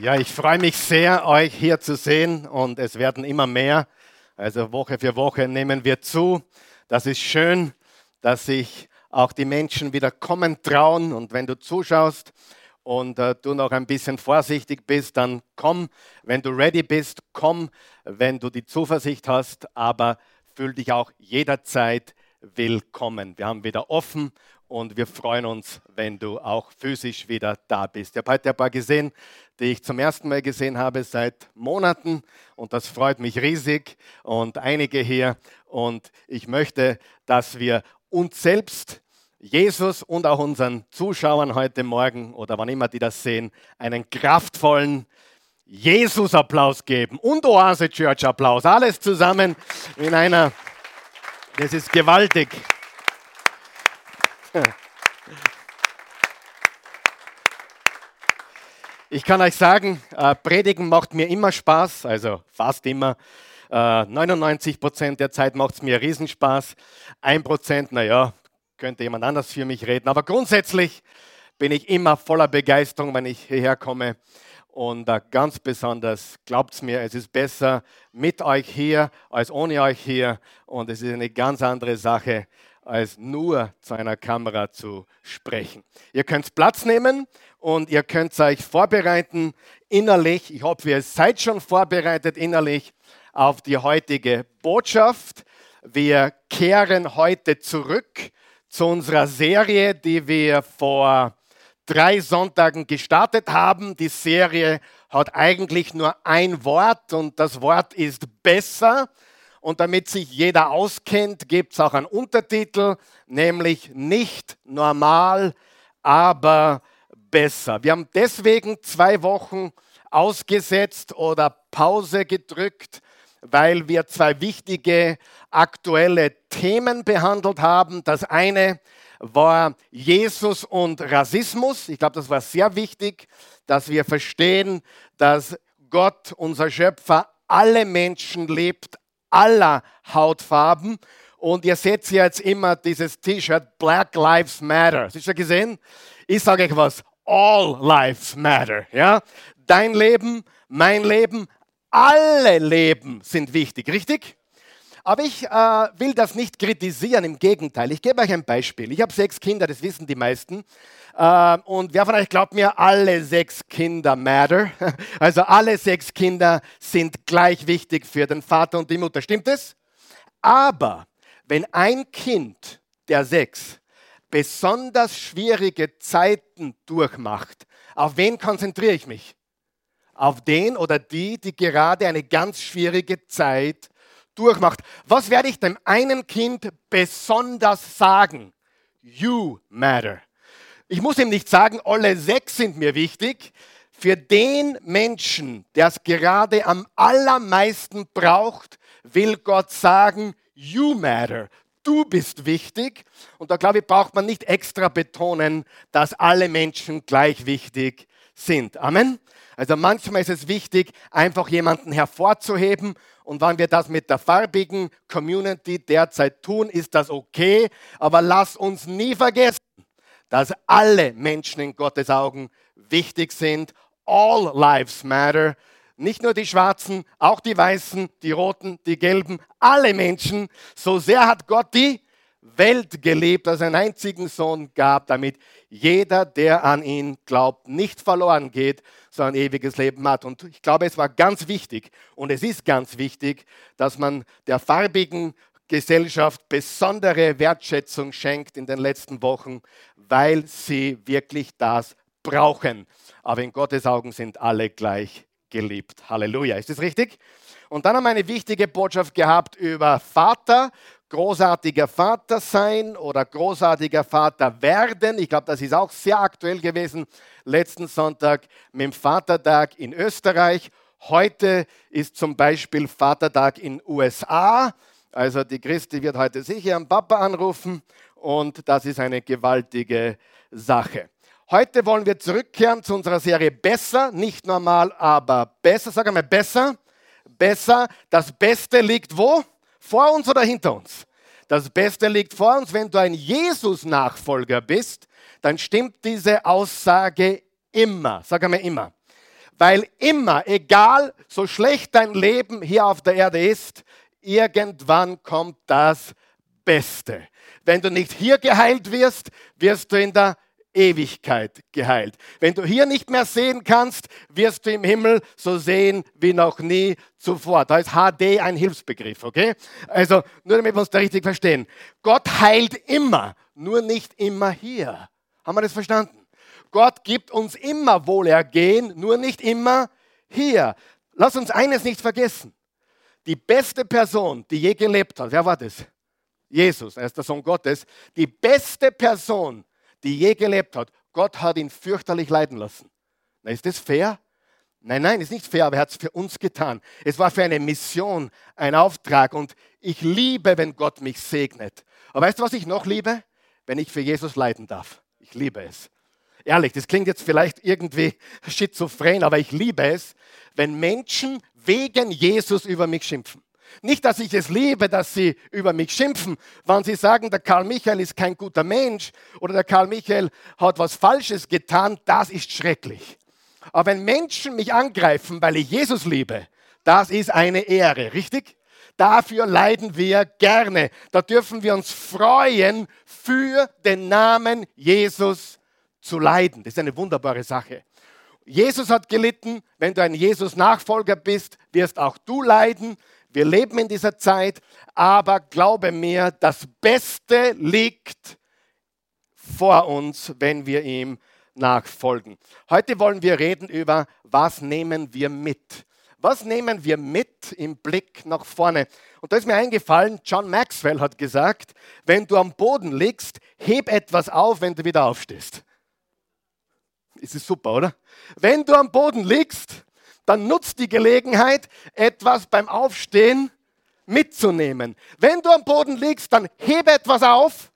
Ja, ich freue mich sehr, euch hier zu sehen und es werden immer mehr. Also Woche für Woche nehmen wir zu. Das ist schön, dass sich auch die Menschen wieder kommen trauen und wenn du zuschaust und äh, du noch ein bisschen vorsichtig bist, dann komm. Wenn du ready bist, komm. Wenn du die Zuversicht hast, aber fühl dich auch jederzeit willkommen. Wir haben wieder offen und wir freuen uns, wenn du auch physisch wieder da bist. Ich habe heute ein paar gesehen, die ich zum ersten Mal gesehen habe seit Monaten und das freut mich riesig und einige hier und ich möchte, dass wir uns selbst Jesus und auch unseren Zuschauern heute Morgen oder wann immer die das sehen, einen kraftvollen Jesus-Applaus geben und Oase Church-Applaus. Alles zusammen in einer, das ist gewaltig. Ich kann euch sagen, äh, Predigen macht mir immer Spaß, also fast immer. 99 äh, Prozent der Zeit macht es mir Riesenspaß. Ein Prozent, naja, könnte jemand anders für mich reden. Aber grundsätzlich bin ich immer voller Begeisterung, wenn ich hierher komme. Und äh, ganz besonders, glaubt mir, es ist besser mit euch hier als ohne euch hier. Und es ist eine ganz andere Sache, als nur zu einer Kamera zu sprechen. Ihr könnt Platz nehmen und ihr könnt euch vorbereiten innerlich. Ich hoffe, ihr seid schon vorbereitet innerlich auf die heutige Botschaft. Wir kehren heute zurück zu unserer Serie, die wir vor drei Sonntagen gestartet haben. Die Serie hat eigentlich nur ein Wort und das Wort ist besser. Und damit sich jeder auskennt, gibt es auch einen Untertitel, nämlich nicht normal, aber besser. Wir haben deswegen zwei Wochen ausgesetzt oder Pause gedrückt, weil wir zwei wichtige aktuelle Themen behandelt haben. Das eine war Jesus und Rassismus. Ich glaube, das war sehr wichtig, dass wir verstehen, dass Gott, unser Schöpfer, alle Menschen lebt, aller Hautfarben. Und ihr seht ja jetzt immer dieses T-Shirt Black Lives Matter. Hast du gesehen? Ich sage euch was, All Lives Matter. Ja? Dein Leben, mein Leben, alle Leben sind wichtig, richtig? Aber ich äh, will das nicht kritisieren, im Gegenteil. Ich gebe euch ein Beispiel. Ich habe sechs Kinder, das wissen die meisten. Äh, und wer von euch glaubt mir, alle sechs Kinder matter? Also alle sechs Kinder sind gleich wichtig für den Vater und die Mutter. Stimmt es? Aber wenn ein Kind der sechs besonders schwierige Zeiten durchmacht, auf wen konzentriere ich mich? Auf den oder die, die gerade eine ganz schwierige Zeit durchmacht. Was werde ich dem einen Kind besonders sagen? You matter. Ich muss ihm nicht sagen, alle sechs sind mir wichtig. Für den Menschen, der es gerade am allermeisten braucht, will Gott sagen, you matter. Du bist wichtig. Und da glaube ich, braucht man nicht extra betonen, dass alle Menschen gleich wichtig sind. Amen. Also manchmal ist es wichtig, einfach jemanden hervorzuheben. Und wenn wir das mit der farbigen Community derzeit tun, ist das okay. Aber lass uns nie vergessen, dass alle Menschen in Gottes Augen wichtig sind. All lives matter. Nicht nur die Schwarzen, auch die Weißen, die Roten, die Gelben, alle Menschen. So sehr hat Gott die Welt geliebt, dass er einen einzigen Sohn gab, damit jeder, der an ihn glaubt, nicht verloren geht, sondern ewiges Leben hat. Und ich glaube, es war ganz wichtig und es ist ganz wichtig, dass man der farbigen Gesellschaft besondere Wertschätzung schenkt in den letzten Wochen, weil sie wirklich das brauchen. Aber in Gottes Augen sind alle gleich geliebt. Halleluja. Ist das richtig? Und dann haben wir eine wichtige Botschaft gehabt über Vater, großartiger Vater sein oder großartiger Vater werden. Ich glaube, das ist auch sehr aktuell gewesen letzten Sonntag mit dem Vatertag in Österreich. Heute ist zum Beispiel Vatertag in USA. Also die Christi wird heute sicher am Papa anrufen und das ist eine gewaltige Sache. Heute wollen wir zurückkehren zu unserer Serie Besser, nicht normal, aber besser. Sag einmal besser. Besser. Das Beste liegt wo? Vor uns oder hinter uns? Das Beste liegt vor uns. Wenn du ein Jesus-Nachfolger bist, dann stimmt diese Aussage immer. Sag einmal immer. Weil immer, egal so schlecht dein Leben hier auf der Erde ist, irgendwann kommt das Beste. Wenn du nicht hier geheilt wirst, wirst du in der Ewigkeit geheilt. Wenn du hier nicht mehr sehen kannst, wirst du im Himmel so sehen wie noch nie zuvor. Da ist HD ein Hilfsbegriff, okay? Also nur damit wir uns da richtig verstehen. Gott heilt immer, nur nicht immer hier. Haben wir das verstanden? Gott gibt uns immer Wohlergehen, nur nicht immer hier. Lass uns eines nicht vergessen. Die beste Person, die je gelebt hat, wer war das? Jesus, er ist der Sohn Gottes. Die beste Person, die je gelebt hat, Gott hat ihn fürchterlich leiden lassen. Na, ist das fair? Nein, nein, ist nicht fair, aber er hat es für uns getan. Es war für eine Mission, ein Auftrag und ich liebe, wenn Gott mich segnet. Aber weißt du, was ich noch liebe? Wenn ich für Jesus leiden darf. Ich liebe es. Ehrlich, das klingt jetzt vielleicht irgendwie schizophren, aber ich liebe es, wenn Menschen wegen Jesus über mich schimpfen. Nicht, dass ich es liebe, dass sie über mich schimpfen, wenn sie sagen, der Karl Michael ist kein guter Mensch oder der Karl Michael hat was Falsches getan, das ist schrecklich. Aber wenn Menschen mich angreifen, weil ich Jesus liebe, das ist eine Ehre, richtig? Dafür leiden wir gerne. Da dürfen wir uns freuen, für den Namen Jesus zu leiden. Das ist eine wunderbare Sache. Jesus hat gelitten. Wenn du ein Jesus-Nachfolger bist, wirst auch du leiden. Wir leben in dieser Zeit, aber glaube mir, das Beste liegt vor uns, wenn wir ihm nachfolgen. Heute wollen wir reden über, was nehmen wir mit? Was nehmen wir mit im Blick nach vorne? Und da ist mir eingefallen, John Maxwell hat gesagt, wenn du am Boden liegst, heb etwas auf, wenn du wieder aufstehst. Ist es super, oder? Wenn du am Boden liegst, dann nutzt die Gelegenheit, etwas beim Aufstehen mitzunehmen. Wenn du am Boden liegst, dann hebe etwas auf,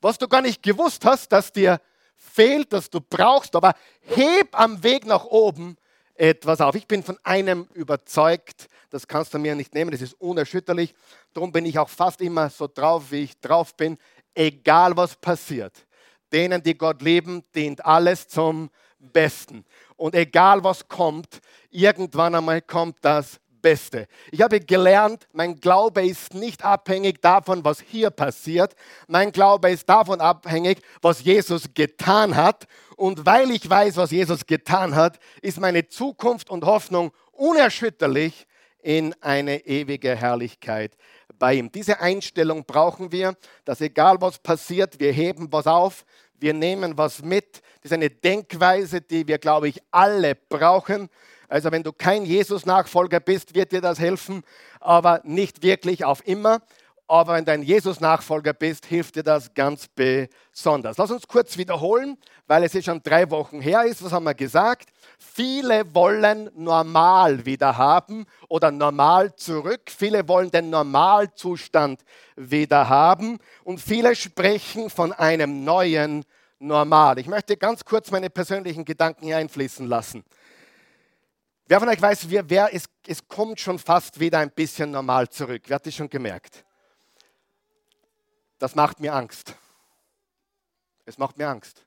was du gar nicht gewusst hast, dass dir fehlt, dass du brauchst, aber heb am Weg nach oben etwas auf. Ich bin von einem überzeugt, das kannst du mir nicht nehmen, das ist unerschütterlich. Darum bin ich auch fast immer so drauf, wie ich drauf bin, egal was passiert. Denen, die Gott lieben, dient alles zum Besten. Und egal was kommt, irgendwann einmal kommt das Beste. Ich habe gelernt, mein Glaube ist nicht abhängig davon, was hier passiert. Mein Glaube ist davon abhängig, was Jesus getan hat. Und weil ich weiß, was Jesus getan hat, ist meine Zukunft und Hoffnung unerschütterlich in eine ewige Herrlichkeit bei ihm. Diese Einstellung brauchen wir, dass egal was passiert, wir heben was auf, wir nehmen was mit. Das ist eine Denkweise, die wir, glaube ich, alle brauchen. Also wenn du kein Jesus-Nachfolger bist, wird dir das helfen, aber nicht wirklich auf immer. Aber wenn du ein Jesus-Nachfolger bist, hilft dir das ganz besonders. Lass uns kurz wiederholen, weil es jetzt schon drei Wochen her ist. Was haben wir gesagt? Viele wollen normal wieder haben oder normal zurück. Viele wollen den Normalzustand wieder haben. Und viele sprechen von einem neuen Normal. Ich möchte ganz kurz meine persönlichen Gedanken hier einfließen lassen. Wer von euch weiß, wer, wer es, es kommt schon fast wieder ein bisschen normal zurück. Wer hat das schon gemerkt? Das macht mir Angst. Es macht mir Angst.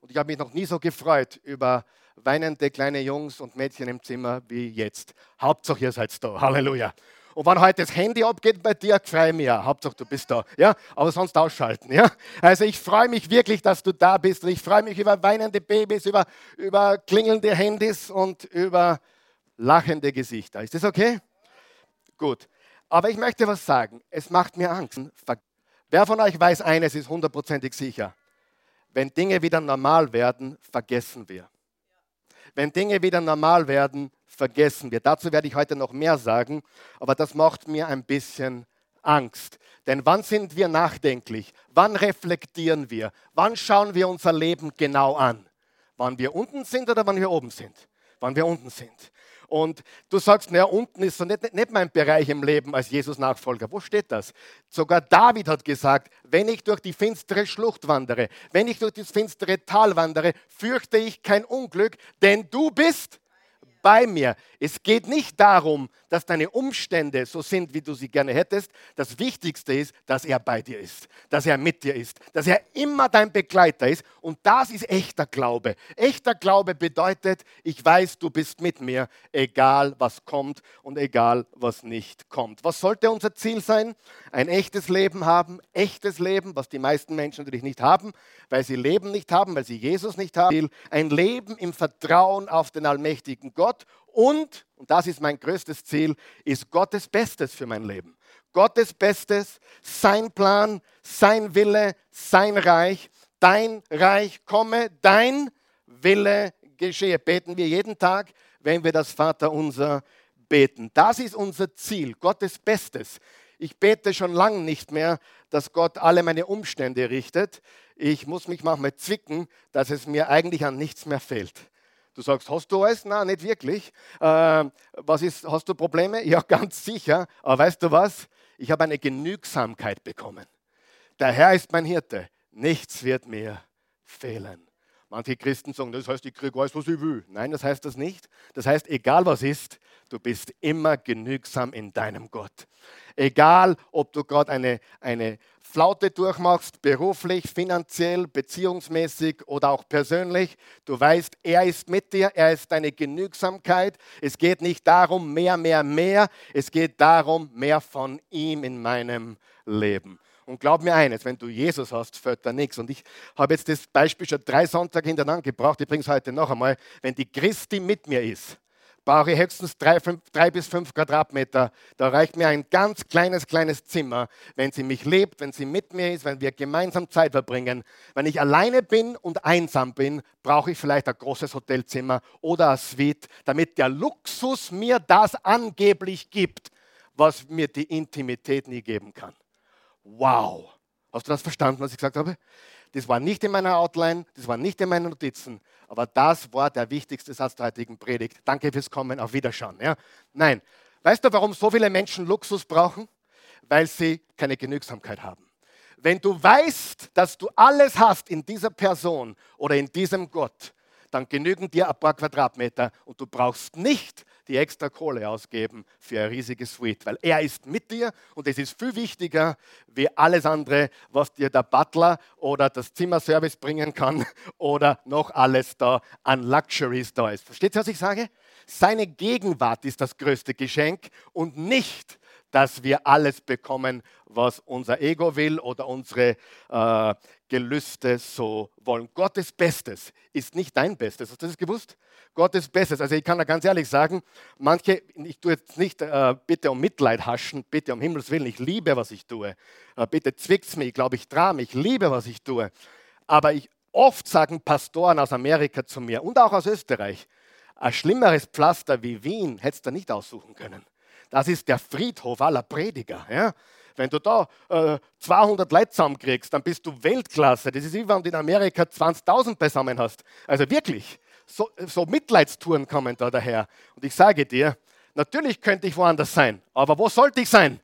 Und ich habe mich noch nie so gefreut über weinende kleine Jungs und Mädchen im Zimmer wie jetzt. Hauptsache ihr seid da. Halleluja. Und wenn heute das Handy abgeht bei dir, freue mich. Hauptsache du bist da. Ja? Aber sonst ausschalten. Ja? Also ich freue mich wirklich, dass du da bist. Und ich freue mich über weinende Babys, über, über klingelnde Handys und über lachende Gesichter. Ist das okay? Gut. Aber ich möchte was sagen. Es macht mir Angst. Wer von euch weiß eines, ist hundertprozentig sicher. Wenn Dinge wieder normal werden, vergessen wir. Wenn Dinge wieder normal werden, vergessen wir. Dazu werde ich heute noch mehr sagen, aber das macht mir ein bisschen Angst. Denn wann sind wir nachdenklich? Wann reflektieren wir? Wann schauen wir unser Leben genau an? Wann wir unten sind oder wann wir oben sind? Wann wir unten sind. Und du sagst, naja, unten ist so nicht, nicht mein Bereich im Leben als Jesus-Nachfolger. Wo steht das? Sogar David hat gesagt, wenn ich durch die finstere Schlucht wandere, wenn ich durch das finstere Tal wandere, fürchte ich kein Unglück, denn du bist bei mir. Es geht nicht darum, dass deine Umstände so sind, wie du sie gerne hättest. Das Wichtigste ist, dass er bei dir ist, dass er mit dir ist, dass er immer dein Begleiter ist. Und das ist echter Glaube. Echter Glaube bedeutet, ich weiß, du bist mit mir, egal was kommt und egal was nicht kommt. Was sollte unser Ziel sein? Ein echtes Leben haben, echtes Leben, was die meisten Menschen natürlich nicht haben, weil sie Leben nicht haben, weil sie Jesus nicht haben. Ein Leben im Vertrauen auf den allmächtigen Gott und, und das ist mein größtes Ziel, ist Gottes Bestes für mein Leben. Gottes Bestes, sein Plan, sein Wille, sein Reich, dein Reich komme, dein Wille geschehe. Beten wir jeden Tag, wenn wir das Vaterunser beten. Das ist unser Ziel, Gottes Bestes. Ich bete schon lange nicht mehr, dass Gott alle meine Umstände richtet. Ich muss mich manchmal zwicken, dass es mir eigentlich an nichts mehr fehlt. Du sagst, hast du alles? Nein, nicht wirklich. Äh, was ist, hast du Probleme? Ja, ganz sicher. Aber weißt du was? Ich habe eine Genügsamkeit bekommen. Der Herr ist mein Hirte. Nichts wird mir fehlen. Manche Christen sagen, das heißt, ich kriege alles, was ich will. Nein, das heißt das nicht. Das heißt, egal was ist, du bist immer genügsam in deinem Gott. Egal, ob du gerade eine, eine Flaute durchmachst, beruflich, finanziell, beziehungsmäßig oder auch persönlich, du weißt, er ist mit dir, er ist deine Genügsamkeit. Es geht nicht darum, mehr, mehr, mehr. Es geht darum, mehr von ihm in meinem Leben. Und glaub mir eines, wenn du Jesus hast, fällt da nichts. Und ich habe jetzt das Beispiel schon drei Sonntage hintereinander gebraucht. Ich bringe es heute noch einmal. Wenn die Christi mit mir ist, brauche ich höchstens drei, fünf, drei, bis fünf Quadratmeter. Da reicht mir ein ganz kleines, kleines Zimmer. Wenn sie mich lebt, wenn sie mit mir ist, wenn wir gemeinsam Zeit verbringen. Wenn ich alleine bin und einsam bin, brauche ich vielleicht ein großes Hotelzimmer oder eine Suite, damit der Luxus mir das angeblich gibt, was mir die Intimität nie geben kann. Wow! Hast du das verstanden, was ich gesagt habe? Das war nicht in meiner Outline, das war nicht in meinen Notizen, aber das war der wichtigste Satz der heutigen Predigt. Danke fürs Kommen, auf Wiederschauen. Ja? Nein, weißt du, warum so viele Menschen Luxus brauchen? Weil sie keine Genügsamkeit haben. Wenn du weißt, dass du alles hast in dieser Person oder in diesem Gott, dann genügen dir ein paar Quadratmeter und du brauchst nicht die extra Kohle ausgeben für ein riesiges Suite, weil er ist mit dir und es ist viel wichtiger wie alles andere, was dir der Butler oder das Zimmerservice bringen kann oder noch alles da an Luxuries da ist. Versteht ihr, was ich sage? Seine Gegenwart ist das größte Geschenk und nicht dass wir alles bekommen, was unser Ego will oder unsere äh, Gelüste so wollen. Gottes Bestes ist nicht dein Bestes. Hast du das gewusst? Gottes Bestes. Also ich kann da ganz ehrlich sagen, manche, ich tue jetzt nicht äh, bitte um Mitleid haschen, bitte um Himmels Willen, ich liebe, was ich tue. Äh, bitte zwickt's mir, ich glaube, ich trage mich, ich liebe, was ich tue. Aber ich, oft sagen Pastoren aus Amerika zu mir und auch aus Österreich, ein schlimmeres Pflaster wie Wien hättest du nicht aussuchen können. Das ist der Friedhof aller Prediger. Ja? Wenn du da äh, 200 Leute zusammenkriegst, dann bist du Weltklasse. Das ist wie wenn du in Amerika 20.000 beisammen hast. Also wirklich, so, so Mitleidstouren kommen da daher. Und ich sage dir, natürlich könnte ich woanders sein, aber wo sollte ich sein?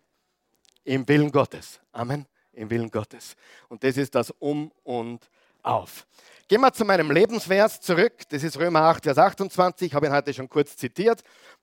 Im Willen Gottes. Amen. Im Willen Gottes. Und das ist das Um und Auf. Gehen wir zu meinem Lebensvers zurück. Das ist Römer 8, Vers 28. Ich habe ihn heute schon kurz zitiert.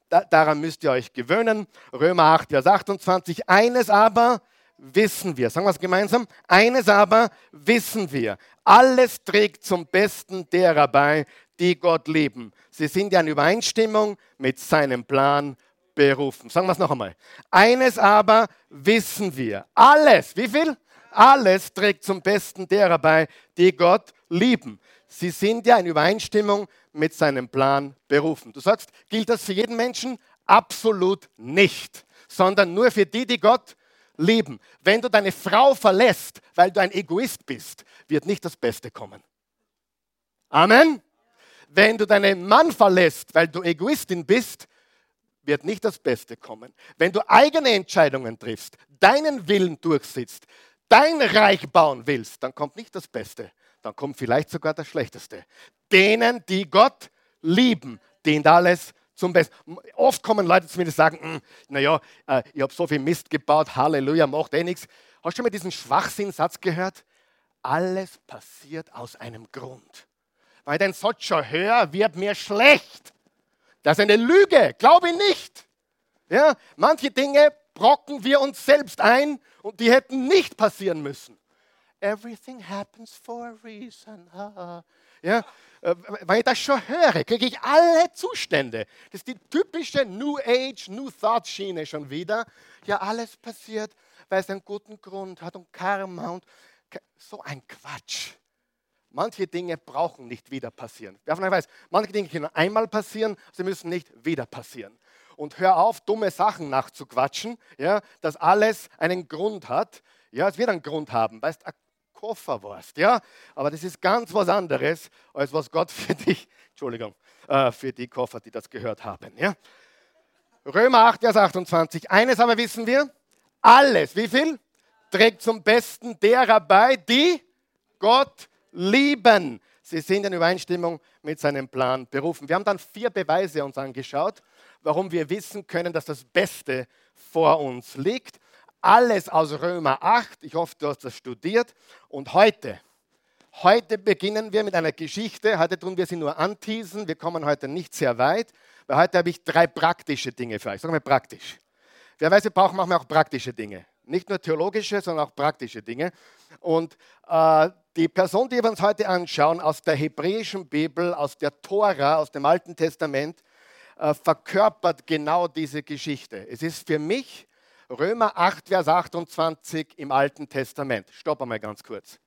Da, daran müsst ihr euch gewöhnen. Römer 8, Vers 28. Eines aber wissen wir. Sagen wir es gemeinsam. Eines aber wissen wir. Alles trägt zum Besten derer bei, die Gott lieben. Sie sind ja in Übereinstimmung mit seinem Plan berufen. Sagen wir es noch einmal. Eines aber wissen wir. Alles. Wie viel? Alles trägt zum Besten derer bei, die Gott lieben. Sie sind ja in Übereinstimmung mit seinem Plan berufen. Du sagst, gilt das für jeden Menschen? Absolut nicht, sondern nur für die, die Gott lieben. Wenn du deine Frau verlässt, weil du ein Egoist bist, wird nicht das Beste kommen. Amen. Wenn du deinen Mann verlässt, weil du Egoistin bist, wird nicht das Beste kommen. Wenn du eigene Entscheidungen triffst, deinen Willen durchsitzt, dein Reich bauen willst, dann kommt nicht das Beste, dann kommt vielleicht sogar das Schlechteste. Denen, die Gott lieben, dient alles zum Besten. Oft kommen Leute zu mir und sagen, hm, naja, äh, ich habe so viel Mist gebaut, Halleluja, macht eh nichts. Hast du schon mal diesen Schwachsinnsatz gehört? Alles passiert aus einem Grund. Weil Satz schon höre, wird mir schlecht. Das ist eine Lüge, glaube ich nicht. Ja, manche Dinge brocken wir uns selbst ein und die hätten nicht passieren müssen. Everything happens for a reason. Ja, äh, wenn ich das schon höre, kriege ich alle Zustände. Das ist die typische New Age, New Thought Schiene schon wieder. Ja, alles passiert, weil es einen guten Grund hat und Karma und so ein Quatsch. Manche Dinge brauchen nicht wieder passieren. Wer von euch weiß, manche Dinge können einmal passieren, sie müssen nicht wieder passieren. Und hör auf, dumme Sachen nachzuquatschen, ja, dass alles einen Grund hat. Ja, es wird einen Grund haben. Weißt, Koffer warst. Ja? Aber das ist ganz was anderes, als was Gott für dich, Entschuldigung, äh, für die Koffer, die das gehört haben. Ja? Römer 8, Vers 28. Eines aber wissen wir, alles, wie viel? Trägt zum Besten derer bei, die Gott lieben. Sie sind in Übereinstimmung mit seinem Plan berufen. Wir haben dann vier Beweise uns angeschaut, warum wir wissen können, dass das Beste vor uns liegt alles aus Römer 8. Ich hoffe, du hast das studiert. Und heute, heute beginnen wir mit einer Geschichte. Heute tun wir sie nur anteasen. Wir kommen heute nicht sehr weit, weil heute habe ich drei praktische Dinge für euch. Sagen wir praktisch. Wer weiß, wir brauchen manchmal auch praktische Dinge. Nicht nur theologische, sondern auch praktische Dinge. Und äh, die Person, die wir uns heute anschauen, aus der hebräischen Bibel, aus der Tora, aus dem Alten Testament, äh, verkörpert genau diese Geschichte. Es ist für mich Römer 8, Vers 28 im Alten Testament. Stopp einmal ganz kurz.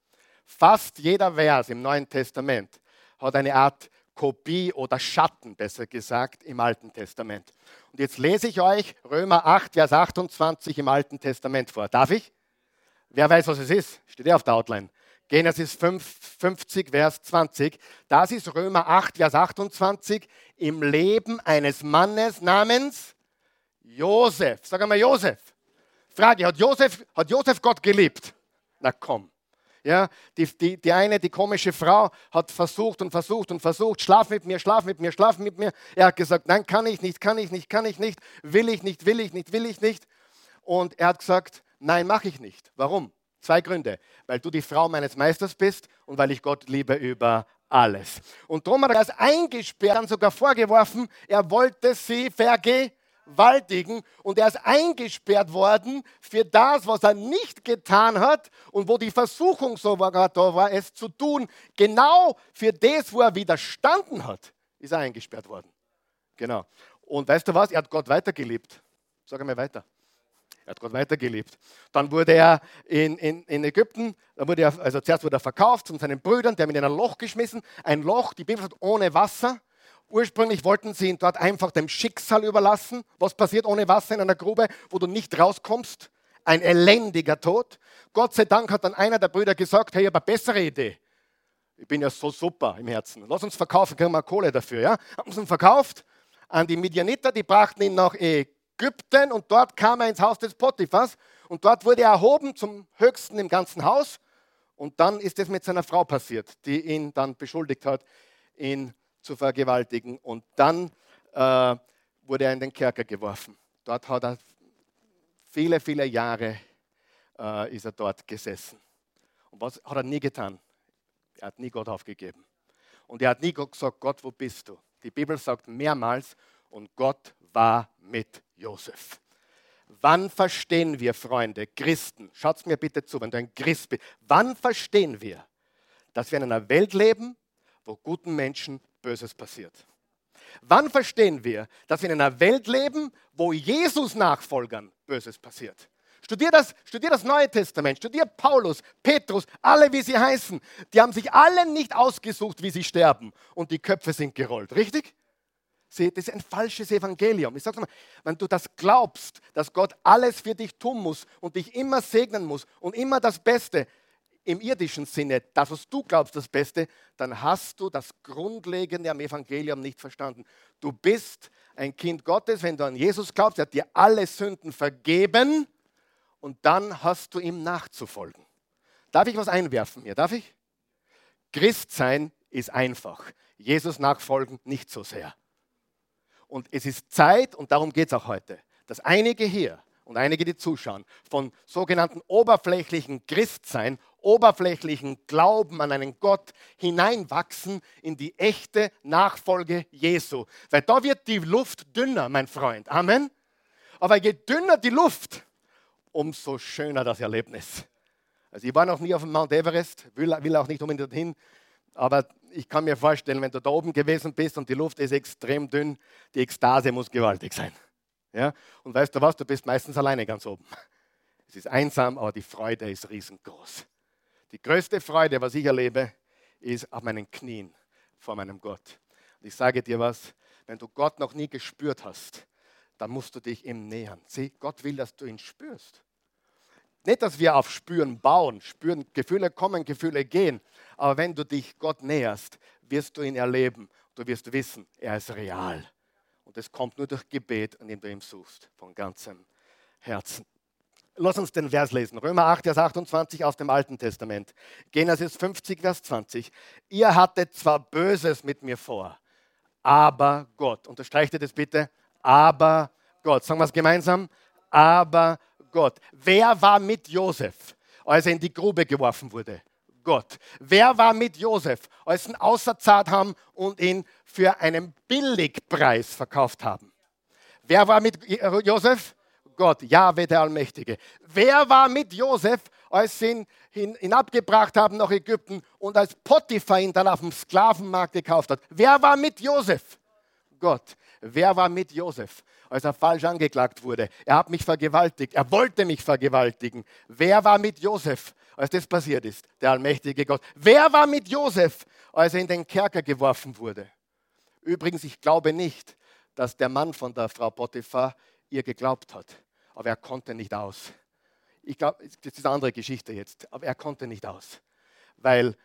Fast jeder Vers im Neuen Testament hat eine Art Kopie oder Schatten, besser gesagt, im Alten Testament. Und jetzt lese ich euch Römer 8, Vers 28 im Alten Testament vor. Darf ich? Wer weiß, was es ist? Steht ja auf der Outline. Genesis 5, 50, Vers 20. Das ist Römer 8, Vers 28 im Leben eines Mannes namens Josef. Sag einmal Josef. Frage, hat Josef, hat Josef Gott geliebt? Na komm. Ja, die, die, die eine, die komische Frau, hat versucht und versucht und versucht, schlaf mit mir, schlaf mit mir, schlaf mit mir. Er hat gesagt, nein, kann ich nicht, kann ich nicht, kann ich nicht, will ich nicht, will ich nicht, will ich nicht. Und er hat gesagt, nein, mache ich nicht. Warum? Zwei Gründe. Weil du die Frau meines Meisters bist und weil ich Gott liebe über alles. Und darum hat er als eingesperrt und sogar vorgeworfen, er wollte sie vergehen vergewaltigen und er ist eingesperrt worden für das, was er nicht getan hat und wo die Versuchung so war, da war, es zu tun. Genau für das, wo er widerstanden hat, ist er eingesperrt worden. Genau. Und weißt du was? Er hat Gott weitergelebt. Sag einmal weiter. Er hat Gott weitergelebt. Dann wurde er in, in, in Ägypten, dann wurde er, also zuerst wurde er verkauft von seinen Brüdern, die haben ihn in ein Loch geschmissen. Ein Loch, die Bibel sagt, ohne Wasser. Ursprünglich wollten sie ihn dort einfach dem Schicksal überlassen. Was passiert ohne Wasser in einer Grube, wo du nicht rauskommst? Ein elendiger Tod. Gott sei Dank hat dann einer der Brüder gesagt, hey, ich habe eine bessere Idee. Ich bin ja so super im Herzen. Lass uns verkaufen, kriegen wir Kohle dafür. Ja? Haben sie ihn verkauft an die Midianiter, die brachten ihn nach Ägypten und dort kam er ins Haus des Potiphas und dort wurde er erhoben zum Höchsten im ganzen Haus. Und dann ist es mit seiner Frau passiert, die ihn dann beschuldigt hat, ihn zu vergewaltigen. Und dann äh, wurde er in den Kerker geworfen. Dort hat er viele, viele Jahre äh, ist er dort gesessen. Und was hat er nie getan? Er hat nie Gott aufgegeben. Und er hat nie gesagt, Gott, wo bist du? Die Bibel sagt mehrmals, und Gott war mit Josef. Wann verstehen wir, Freunde, Christen, schaut mir bitte zu, wenn du ein Christ bist, wann verstehen wir, dass wir in einer Welt leben, wo guten Menschen Böses passiert. Wann verstehen wir, dass wir in einer Welt leben, wo Jesus Nachfolgern Böses passiert? Studier das, studier das Neue Testament, studier Paulus, Petrus, alle wie sie heißen. Die haben sich alle nicht ausgesucht, wie sie sterben und die Köpfe sind gerollt, richtig? das ist ein falsches Evangelium. Ich sage mal, wenn du das glaubst, dass Gott alles für dich tun muss und dich immer segnen muss und immer das Beste, im irdischen Sinne, das, was du glaubst, das Beste, dann hast du das Grundlegende am Evangelium nicht verstanden. Du bist ein Kind Gottes, wenn du an Jesus glaubst, er hat dir alle Sünden vergeben und dann hast du ihm nachzufolgen. Darf ich was einwerfen hier? Darf ich? Christsein ist einfach. Jesus nachfolgen nicht so sehr. Und es ist Zeit, und darum geht es auch heute, dass einige hier und einige, die zuschauen, von sogenannten oberflächlichen Christsein oberflächlichen Glauben an einen Gott hineinwachsen in die echte Nachfolge Jesu. Weil da wird die Luft dünner, mein Freund. Amen. Aber je dünner die Luft, umso schöner das Erlebnis. Also ich war noch nie auf dem Mount Everest, will, will auch nicht unbedingt dorthin, aber ich kann mir vorstellen, wenn du da oben gewesen bist und die Luft ist extrem dünn, die Ekstase muss gewaltig sein. Ja? Und weißt du was, du bist meistens alleine ganz oben. Es ist einsam, aber die Freude ist riesengroß. Die größte Freude, was ich erlebe, ist auf meinen Knien vor meinem Gott. Und ich sage dir was, wenn du Gott noch nie gespürt hast, dann musst du dich ihm nähern. Sieh, Gott will, dass du ihn spürst. Nicht, dass wir auf Spüren bauen. Spüren, Gefühle kommen, Gefühle gehen. Aber wenn du dich Gott näherst, wirst du ihn erleben. Du wirst wissen, er ist real. Und es kommt nur durch Gebet, an dem du ihn suchst, von ganzem Herzen. Lass uns den Vers lesen. Römer 8, Vers 28 aus dem Alten Testament. Genesis 50, Vers 20. Ihr hattet zwar Böses mit mir vor, aber Gott. Unterstreicht ihr das bitte? Aber Gott. Sagen wir es gemeinsam. Aber Gott. Wer war mit Josef, als er in die Grube geworfen wurde? Gott. Wer war mit Josef, als sie ihn auserzahlt haben und ihn für einen Billigpreis verkauft haben? Wer war mit Josef? Gott, Jahwe der Allmächtige. Wer war mit Josef, als sie ihn hin, hinabgebracht haben nach Ägypten und als Potiphar ihn dann auf dem Sklavenmarkt gekauft hat? Wer war mit Josef? Gott. Wer war mit Josef, als er falsch angeklagt wurde? Er hat mich vergewaltigt. Er wollte mich vergewaltigen. Wer war mit Josef, als das passiert ist? Der allmächtige Gott. Wer war mit Josef, als er in den Kerker geworfen wurde? Übrigens, ich glaube nicht, dass der Mann von der Frau Potiphar ihr geglaubt hat. Aber er konnte nicht aus. Ich glaube, das ist eine andere Geschichte jetzt, aber er konnte nicht aus, weil,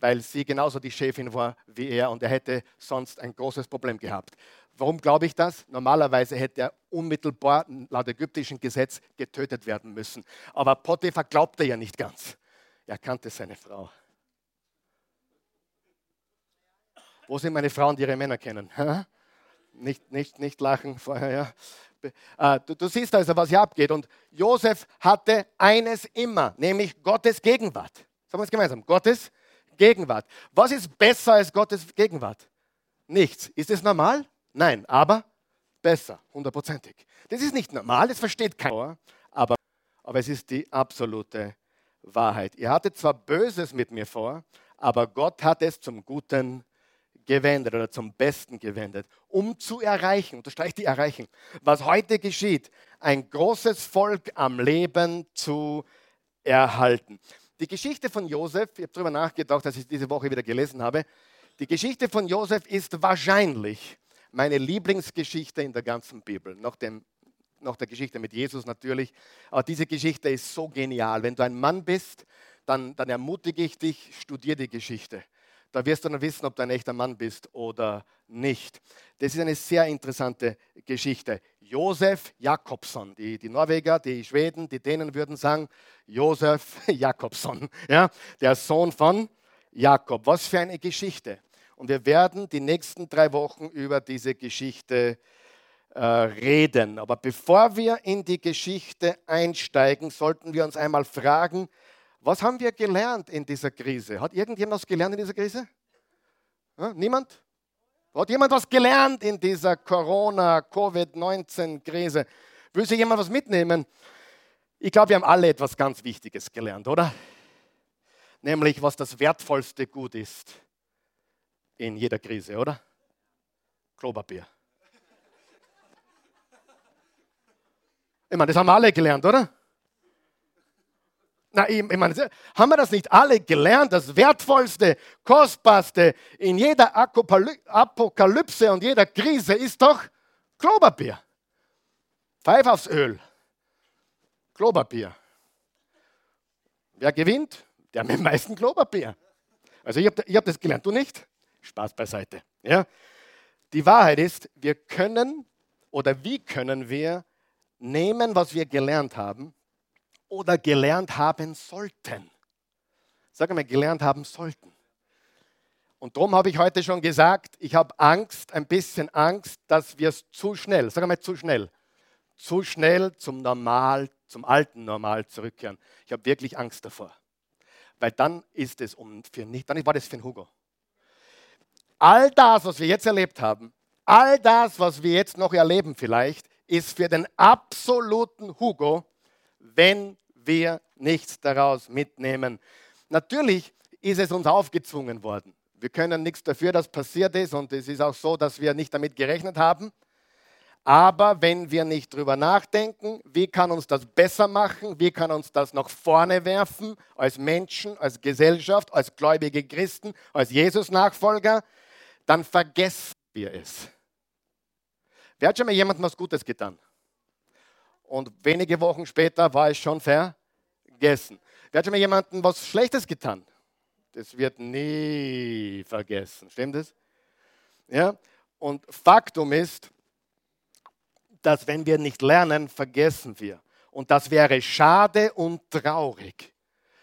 weil sie genauso die Chefin war wie er und er hätte sonst ein großes Problem gehabt. Warum glaube ich das? Normalerweise hätte er unmittelbar laut ägyptischem Gesetz getötet werden müssen. Aber Potiphar glaubte ja nicht ganz. Er kannte seine Frau. Wo sind meine Frauen, die ihre Männer kennen? Nicht, nicht, nicht lachen vorher, ja. Äh, du, du siehst also, was hier abgeht. Und Josef hatte eines immer, nämlich Gottes Gegenwart. Sagen wir es gemeinsam. Gottes Gegenwart. Was ist besser als Gottes Gegenwart? Nichts. Ist es normal? Nein, aber besser, hundertprozentig. Das ist nicht normal, das versteht keiner, aber, aber es ist die absolute Wahrheit. Ihr hattet zwar Böses mit mir vor, aber Gott hat es zum Guten gewendet oder zum Besten gewendet, um zu erreichen, unterstreicht die erreichen, was heute geschieht, ein großes Volk am Leben zu erhalten. Die Geschichte von Josef, ich habe darüber nachgedacht, als ich diese Woche wieder gelesen habe, die Geschichte von Josef ist wahrscheinlich meine Lieblingsgeschichte in der ganzen Bibel, nach, dem, nach der Geschichte mit Jesus natürlich. Aber diese Geschichte ist so genial. Wenn du ein Mann bist, dann, dann ermutige ich dich, studier die Geschichte. Da wirst du dann wissen, ob du ein echter Mann bist oder nicht. Das ist eine sehr interessante Geschichte. Josef Jakobsson, die, die Norweger, die Schweden, die Dänen würden sagen, Josef Jakobsson, ja, der Sohn von Jakob. Was für eine Geschichte. Und wir werden die nächsten drei Wochen über diese Geschichte äh, reden. Aber bevor wir in die Geschichte einsteigen, sollten wir uns einmal fragen, was haben wir gelernt in dieser Krise? Hat irgendjemand was gelernt in dieser Krise? Ja, niemand? Hat jemand was gelernt in dieser Corona-Covid-19-Krise? Will sich jemand was mitnehmen? Ich glaube, wir haben alle etwas ganz Wichtiges gelernt, oder? Nämlich, was das wertvollste Gut ist in jeder Krise, oder? Klopapier. Ich meine, das haben wir alle gelernt, oder? Na, ich, meine, haben wir das nicht alle gelernt? Das Wertvollste, Kostbarste in jeder Apokalypse und jeder Krise ist doch Klopapier. Pfeif aufs Öl. Klopapier. Wer gewinnt? Der mit dem meisten Klopapier. Also ich habe hab das gelernt, du nicht? Spaß beiseite. Ja? Die Wahrheit ist, wir können oder wie können wir nehmen, was wir gelernt haben oder gelernt haben sollten. Sag mal, gelernt haben sollten. Und darum habe ich heute schon gesagt, ich habe Angst, ein bisschen Angst, dass wir es zu schnell, sag mal zu schnell, zu schnell zum Normal, zum alten Normal zurückkehren. Ich habe wirklich Angst davor. weil dann ist es um für nicht, dann war das für den Hugo. All das, was wir jetzt erlebt haben, all das, was wir jetzt noch erleben vielleicht, ist für den absoluten Hugo, wenn wir nichts daraus mitnehmen. Natürlich ist es uns aufgezwungen worden. Wir können nichts dafür, dass passiert ist und es ist auch so, dass wir nicht damit gerechnet haben. Aber wenn wir nicht drüber nachdenken, wie kann uns das besser machen, wie kann uns das nach vorne werfen als Menschen, als Gesellschaft, als gläubige Christen, als Jesus-Nachfolger, dann vergessen wir es. Wer hat schon mal jemandem was Gutes getan? Und wenige Wochen später war es schon vergessen. Wer hat schon mal jemandem was Schlechtes getan? Das wird nie vergessen. Stimmt es? Ja? Und Faktum ist, dass wenn wir nicht lernen, vergessen wir. Und das wäre schade und traurig,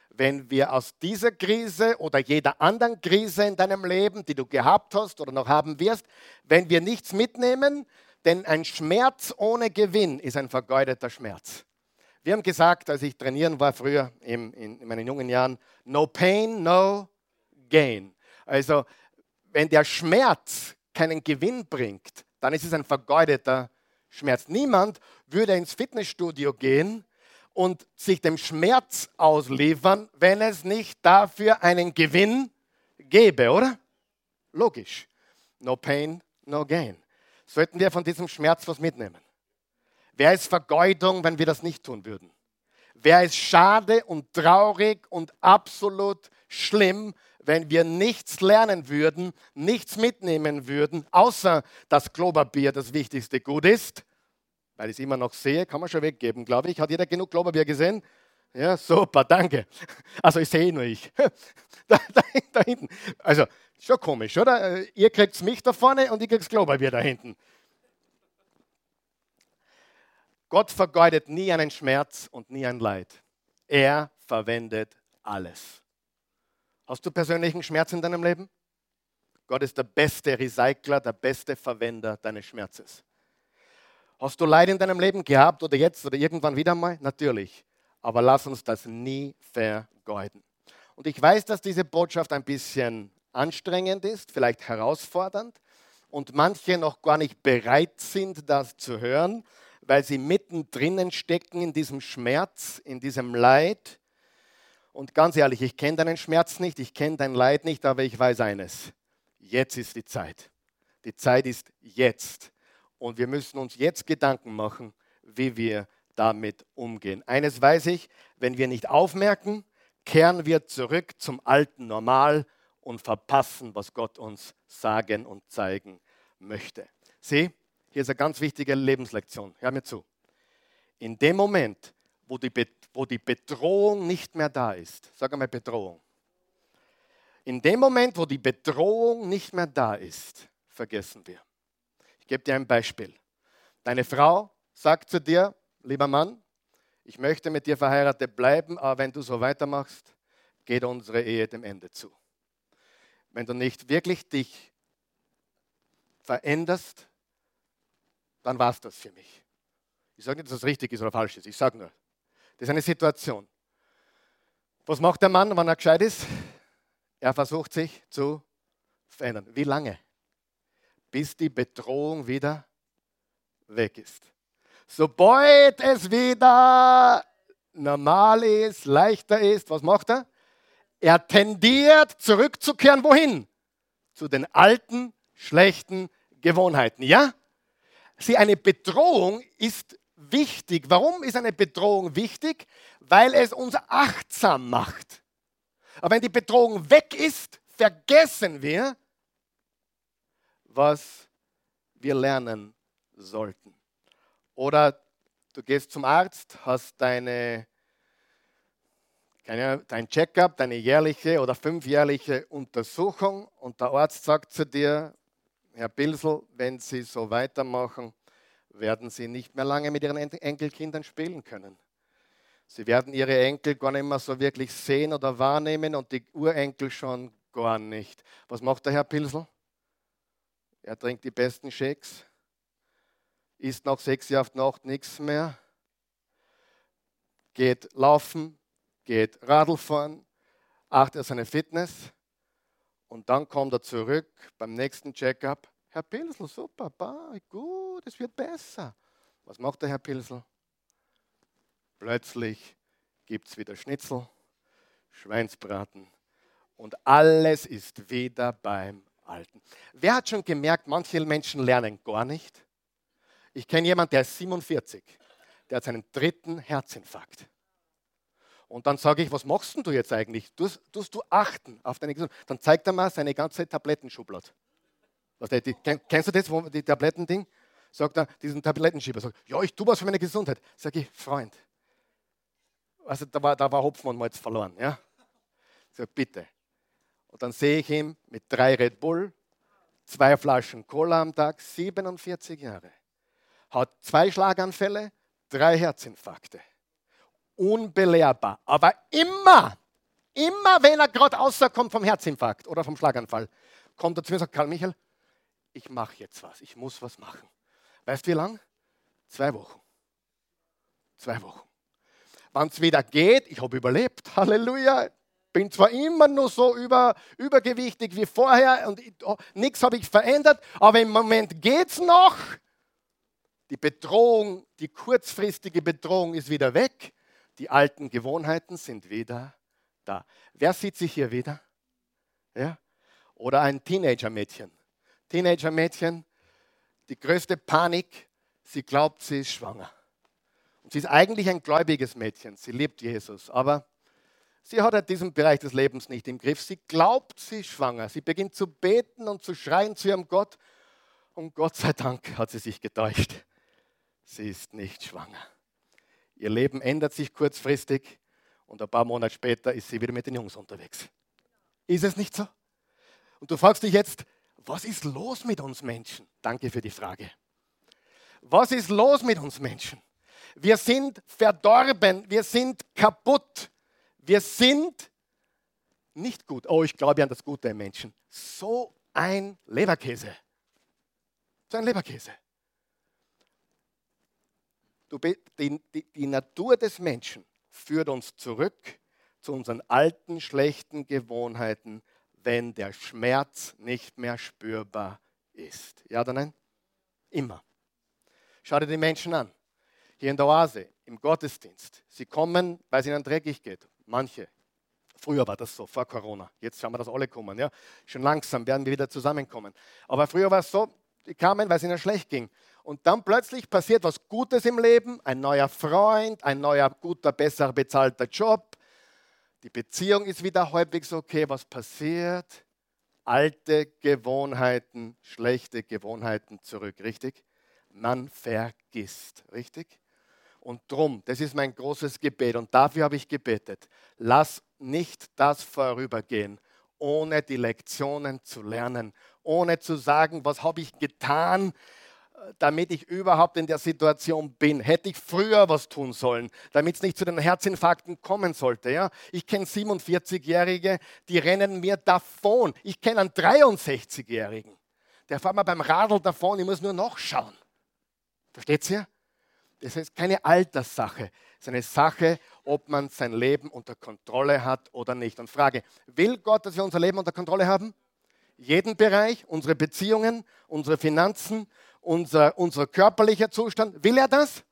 wenn wir aus dieser Krise oder jeder anderen Krise in deinem Leben, die du gehabt hast oder noch haben wirst, wenn wir nichts mitnehmen, denn ein Schmerz ohne Gewinn ist ein vergeudeter Schmerz. Wir haben gesagt, als ich trainieren war früher in, in meinen jungen Jahren, no pain, no gain. Also wenn der Schmerz keinen Gewinn bringt, dann ist es ein vergeudeter Schmerz. Niemand würde ins Fitnessstudio gehen und sich dem Schmerz ausliefern, wenn es nicht dafür einen Gewinn gäbe, oder? Logisch. No pain, no gain. Sollten wir von diesem Schmerz was mitnehmen? Wäre es Vergeudung, wenn wir das nicht tun würden? Wäre es schade und traurig und absolut schlimm, wenn wir nichts lernen würden, nichts mitnehmen würden, außer dass Kloberbier das wichtigste Gut ist, weil ich es immer noch sehe, kann man schon weggeben, glaube ich. Hat jeder genug Kloberbier gesehen? Ja, super, danke. Also ich sehe nur ich. Da, da, da, hinten. Also schon komisch, oder? Ihr kriegt mich da vorne und ich krieg's Kloberbier da hinten. Gott vergeudet nie einen Schmerz und nie ein Leid. Er verwendet alles. Hast du persönlichen Schmerz in deinem Leben? Gott ist der beste Recycler, der beste Verwender deines Schmerzes. Hast du Leid in deinem Leben gehabt oder jetzt oder irgendwann wieder mal? Natürlich. Aber lass uns das nie vergeuden. Und ich weiß, dass diese Botschaft ein bisschen anstrengend ist, vielleicht herausfordernd und manche noch gar nicht bereit sind, das zu hören, weil sie mittendrin stecken in diesem Schmerz, in diesem Leid und ganz ehrlich, ich kenne deinen Schmerz nicht, ich kenne dein Leid nicht, aber ich weiß eines. Jetzt ist die Zeit. Die Zeit ist jetzt. Und wir müssen uns jetzt Gedanken machen, wie wir damit umgehen. Eines weiß ich, wenn wir nicht aufmerken, kehren wir zurück zum alten Normal und verpassen, was Gott uns sagen und zeigen möchte. Sieh, hier ist eine ganz wichtige Lebenslektion. Hör mir zu. In dem Moment, wo die, wo die Bedrohung nicht mehr da ist. Sag einmal Bedrohung. In dem Moment, wo die Bedrohung nicht mehr da ist, vergessen wir. Ich gebe dir ein Beispiel. Deine Frau sagt zu dir, lieber Mann, ich möchte mit dir verheiratet bleiben, aber wenn du so weitermachst, geht unsere Ehe dem Ende zu. Wenn du nicht wirklich dich veränderst, dann war es das für mich. Ich sage nicht, dass das richtig ist oder falsch ist. Ich sage nur, das ist eine Situation. Was macht der Mann, wenn er gescheit ist? Er versucht sich zu verändern. Wie lange? Bis die Bedrohung wieder weg ist. Sobald es wieder normal ist, leichter ist, was macht er? Er tendiert zurückzukehren. Wohin? Zu den alten, schlechten Gewohnheiten. Ja? Sie, eine Bedrohung ist wichtig. Warum ist eine Bedrohung wichtig? Weil es uns achtsam macht. Aber wenn die Bedrohung weg ist, vergessen wir, was wir lernen sollten. Oder du gehst zum Arzt, hast deine, keine, dein Checkup, deine jährliche oder fünfjährliche Untersuchung und der Arzt sagt zu dir, Herr Bilsel, wenn Sie so weitermachen, werden sie nicht mehr lange mit ihren Enkelkindern spielen können. Sie werden ihre Enkel gar nicht mehr so wirklich sehen oder wahrnehmen und die Urenkel schon gar nicht. Was macht der Herr Pilsel? Er trinkt die besten Shakes, isst nach sechs Jahren Nacht nichts mehr, geht laufen, geht Radl fahren, achtet auf seine Fitness und dann kommt er zurück beim nächsten Checkup. Herr Pilsel, super, bye, gut, es wird besser. Was macht der Herr Pilsel? Plötzlich gibt es wieder Schnitzel, Schweinsbraten und alles ist wieder beim Alten. Wer hat schon gemerkt, manche Menschen lernen gar nicht? Ich kenne jemanden, der ist 47, der hat seinen dritten Herzinfarkt. Und dann sage ich, was machst du jetzt eigentlich? Tust, tust du achten auf deine Gesundheit? Dann zeigt er mal seine ganze Tablettenschublade. Was, die, kennst du das, die Tablettending? Sagt er, diesen Tablettenschieber. Sagt, ja, ich tue was für meine Gesundheit. Sag ich, Freund. Also da war, da war Hopfen und Malz verloren. Ja? Sag, bitte. Und dann sehe ich ihn mit drei Red Bull, zwei Flaschen Cola am Tag, 47 Jahre. Hat zwei Schlaganfälle, drei Herzinfarkte unbelehrbar. Aber immer, immer wenn er gerade rauskommt vom Herzinfarkt oder vom Schlaganfall, kommt er zu mir und sagt, Karl Michael, ich mache jetzt was, ich muss was machen. Weißt du wie lang? Zwei Wochen. Zwei Wochen. Wann es wieder geht, ich habe überlebt, Halleluja, bin zwar immer nur so über, übergewichtig wie vorher und oh, nichts habe ich verändert, aber im Moment geht es noch. Die Bedrohung, die kurzfristige Bedrohung ist wieder weg. Die alten Gewohnheiten sind wieder da. Wer sieht sich hier wieder? Ja? Oder ein Teenager-Mädchen. Teenager-Mädchen, die größte Panik, sie glaubt, sie ist schwanger. Und sie ist eigentlich ein gläubiges Mädchen, sie liebt Jesus, aber sie hat halt diesen Bereich des Lebens nicht im Griff. Sie glaubt, sie ist schwanger. Sie beginnt zu beten und zu schreien zu ihrem Gott. Und Gott sei Dank hat sie sich getäuscht. Sie ist nicht schwanger. Ihr Leben ändert sich kurzfristig und ein paar Monate später ist sie wieder mit den Jungs unterwegs. Ist es nicht so? Und du fragst dich jetzt, was ist los mit uns Menschen? Danke für die Frage. Was ist los mit uns Menschen? Wir sind verdorben, wir sind kaputt, wir sind nicht gut. Oh, ich glaube an das Gute im Menschen. So ein Leberkäse. So ein Leberkäse. Die, die, die Natur des Menschen führt uns zurück zu unseren alten, schlechten Gewohnheiten, wenn der Schmerz nicht mehr spürbar ist. Ja oder nein? Immer. Schau dir die Menschen an. Hier in der Oase, im Gottesdienst. Sie kommen, weil es ihnen dreckig geht. Manche. Früher war das so, vor Corona. Jetzt schauen wir, dass alle kommen. Ja? Schon langsam werden wir wieder zusammenkommen. Aber früher war es so, die kamen, weil es ihnen schlecht ging. Und dann plötzlich passiert was Gutes im Leben, ein neuer Freund, ein neuer, guter, besser bezahlter Job. Die Beziehung ist wieder halbwegs okay. Was passiert? Alte Gewohnheiten, schlechte Gewohnheiten zurück, richtig? Man vergisst, richtig? Und drum, das ist mein großes Gebet und dafür habe ich gebetet. Lass nicht das vorübergehen, ohne die Lektionen zu lernen, ohne zu sagen, was habe ich getan, damit ich überhaupt in der Situation bin. Hätte ich früher was tun sollen, damit es nicht zu den Herzinfarkten kommen sollte. Ja? Ich kenne 47-Jährige, die rennen mir davon. Ich kenne einen 63-Jährigen, der fährt mir beim Radl davon, ich muss nur noch schauen. Versteht ihr? Das ist keine Alterssache. Es ist eine Sache, ob man sein Leben unter Kontrolle hat oder nicht. Und Frage, will Gott, dass wir unser Leben unter Kontrolle haben? Jeden Bereich, unsere Beziehungen, unsere Finanzen, unser, unser körperlicher Zustand. Will er das?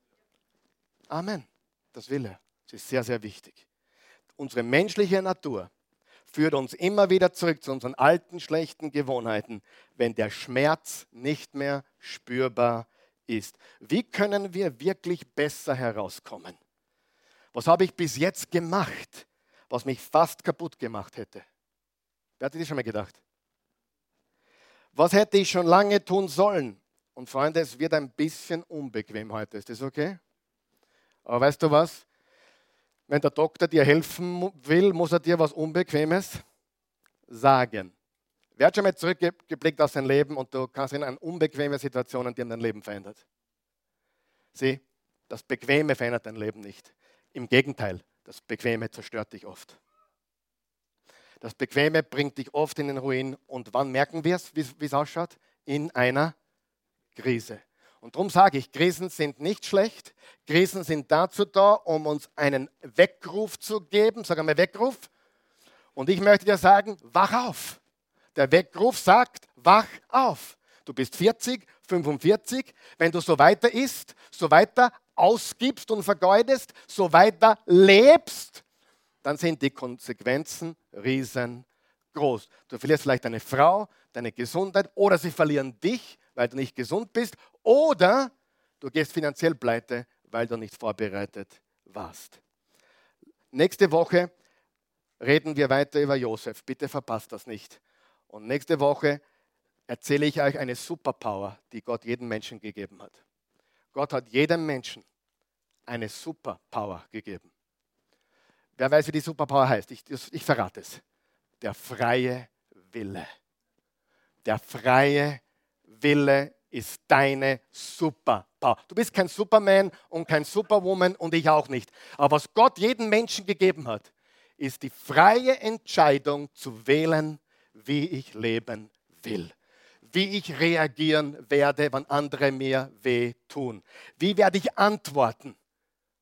Amen. Das will er. Das ist sehr, sehr wichtig. Unsere menschliche Natur führt uns immer wieder zurück zu unseren alten, schlechten Gewohnheiten, wenn der Schmerz nicht mehr spürbar ist. Wie können wir wirklich besser herauskommen? Was habe ich bis jetzt gemacht, was mich fast kaputt gemacht hätte? Wer hat das schon mal gedacht? Was hätte ich schon lange tun sollen? Und Freunde, es wird ein bisschen unbequem heute. Ist das okay? Aber weißt du was? Wenn der Doktor dir helfen will, muss er dir was Unbequemes sagen. Wer hat schon mal zurückgeblickt auf sein Leben und du kannst in unbequeme Situationen, die haben dein Leben verändert? Sieh, das Bequeme verändert dein Leben nicht. Im Gegenteil, das Bequeme zerstört dich oft. Das Bequeme bringt dich oft in den Ruin. Und wann merken wir es, wie es ausschaut? In einer Krise. Und darum sage ich, Krisen sind nicht schlecht. Krisen sind dazu da, um uns einen Weckruf zu geben. Sag einmal Weckruf. Und ich möchte dir sagen, wach auf. Der Weckruf sagt, wach auf. Du bist 40, 45. Wenn du so weiter isst, so weiter ausgibst und vergeudest, so weiter lebst, dann sind die Konsequenzen riesengroß. Du verlierst vielleicht deine Frau, deine Gesundheit oder sie verlieren dich, weil du nicht gesund bist oder du gehst finanziell pleite, weil du nicht vorbereitet warst. Nächste Woche reden wir weiter über Josef. Bitte verpasst das nicht. Und nächste Woche erzähle ich euch eine Superpower, die Gott jedem Menschen gegeben hat. Gott hat jedem Menschen eine Superpower gegeben. Wer weiß, wie die Superpower heißt? Ich, ich verrate es. Der freie Wille. Der freie Wille ist deine Superpower. Du bist kein Superman und kein Superwoman und ich auch nicht. Aber was Gott jedem Menschen gegeben hat, ist die freie Entscheidung zu wählen, wie ich leben will. Wie ich reagieren werde, wenn andere mir weh tun. Wie werde ich antworten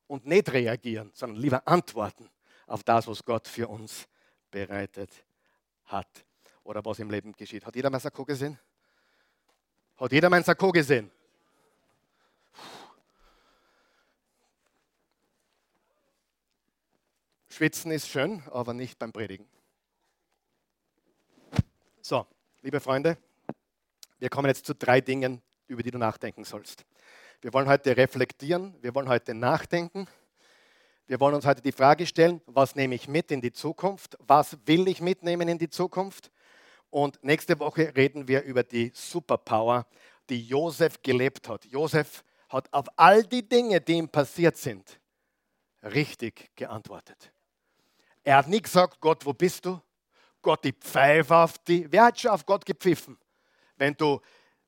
und nicht reagieren, sondern lieber antworten auf das, was Gott für uns bereitet hat oder was im Leben geschieht. Hat jeder mein Sakko gesehen? Hat jeder mein Sakko gesehen? Schwitzen ist schön, aber nicht beim Predigen. So, liebe Freunde, wir kommen jetzt zu drei Dingen, über die du nachdenken sollst. Wir wollen heute reflektieren, wir wollen heute nachdenken. Wir wollen uns heute die Frage stellen, was nehme ich mit in die Zukunft? Was will ich mitnehmen in die Zukunft? Und nächste Woche reden wir über die Superpower, die Josef gelebt hat. Josef hat auf all die Dinge, die ihm passiert sind, richtig geantwortet. Er hat nie gesagt, Gott, wo bist du? Gott, die Pfeife auf die. Wer hat schon auf Gott gepfiffen? Wenn du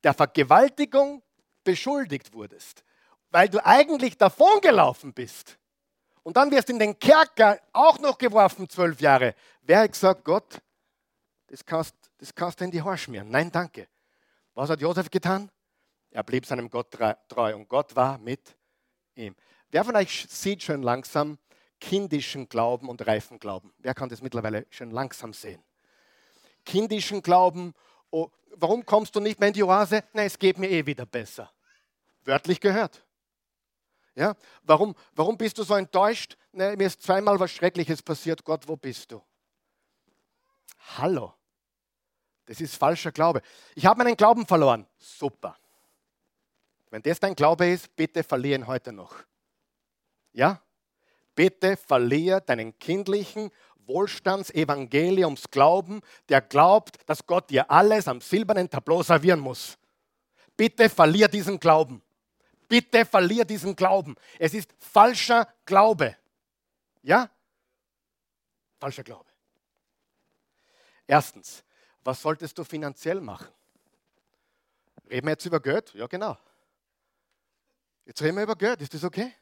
der Vergewaltigung beschuldigt wurdest, weil du eigentlich davongelaufen bist und dann wirst du in den Kerker auch noch geworfen, zwölf Jahre. Wer hat gesagt, Gott, das kannst, das kannst du in die Haare schmieren? Nein, danke. Was hat Josef getan? Er blieb seinem Gott treu und Gott war mit ihm. Wer von euch sieht schon langsam, kindischen Glauben und reifen Glauben. Wer kann das mittlerweile schon langsam sehen? Kindischen Glauben, oh, warum kommst du nicht mehr in die Oase? Nein, es geht mir eh wieder besser. Wörtlich gehört. Ja? Warum, warum bist du so enttäuscht? Nein, mir ist zweimal was Schreckliches passiert. Gott, wo bist du? Hallo. Das ist falscher Glaube. Ich habe meinen Glauben verloren. Super. Wenn das dein Glaube ist, bitte verlieren heute noch. Ja? Bitte verliere deinen kindlichen Wohlstandsevangeliumsglauben, der glaubt, dass Gott dir alles am silbernen Tableau servieren muss. Bitte verlier diesen Glauben. Bitte verlier diesen Glauben. Es ist falscher Glaube. Ja? Falscher Glaube. Erstens, was solltest du finanziell machen? Reden wir jetzt über Geld? Ja, genau. Jetzt reden wir über Geld. Ist das okay?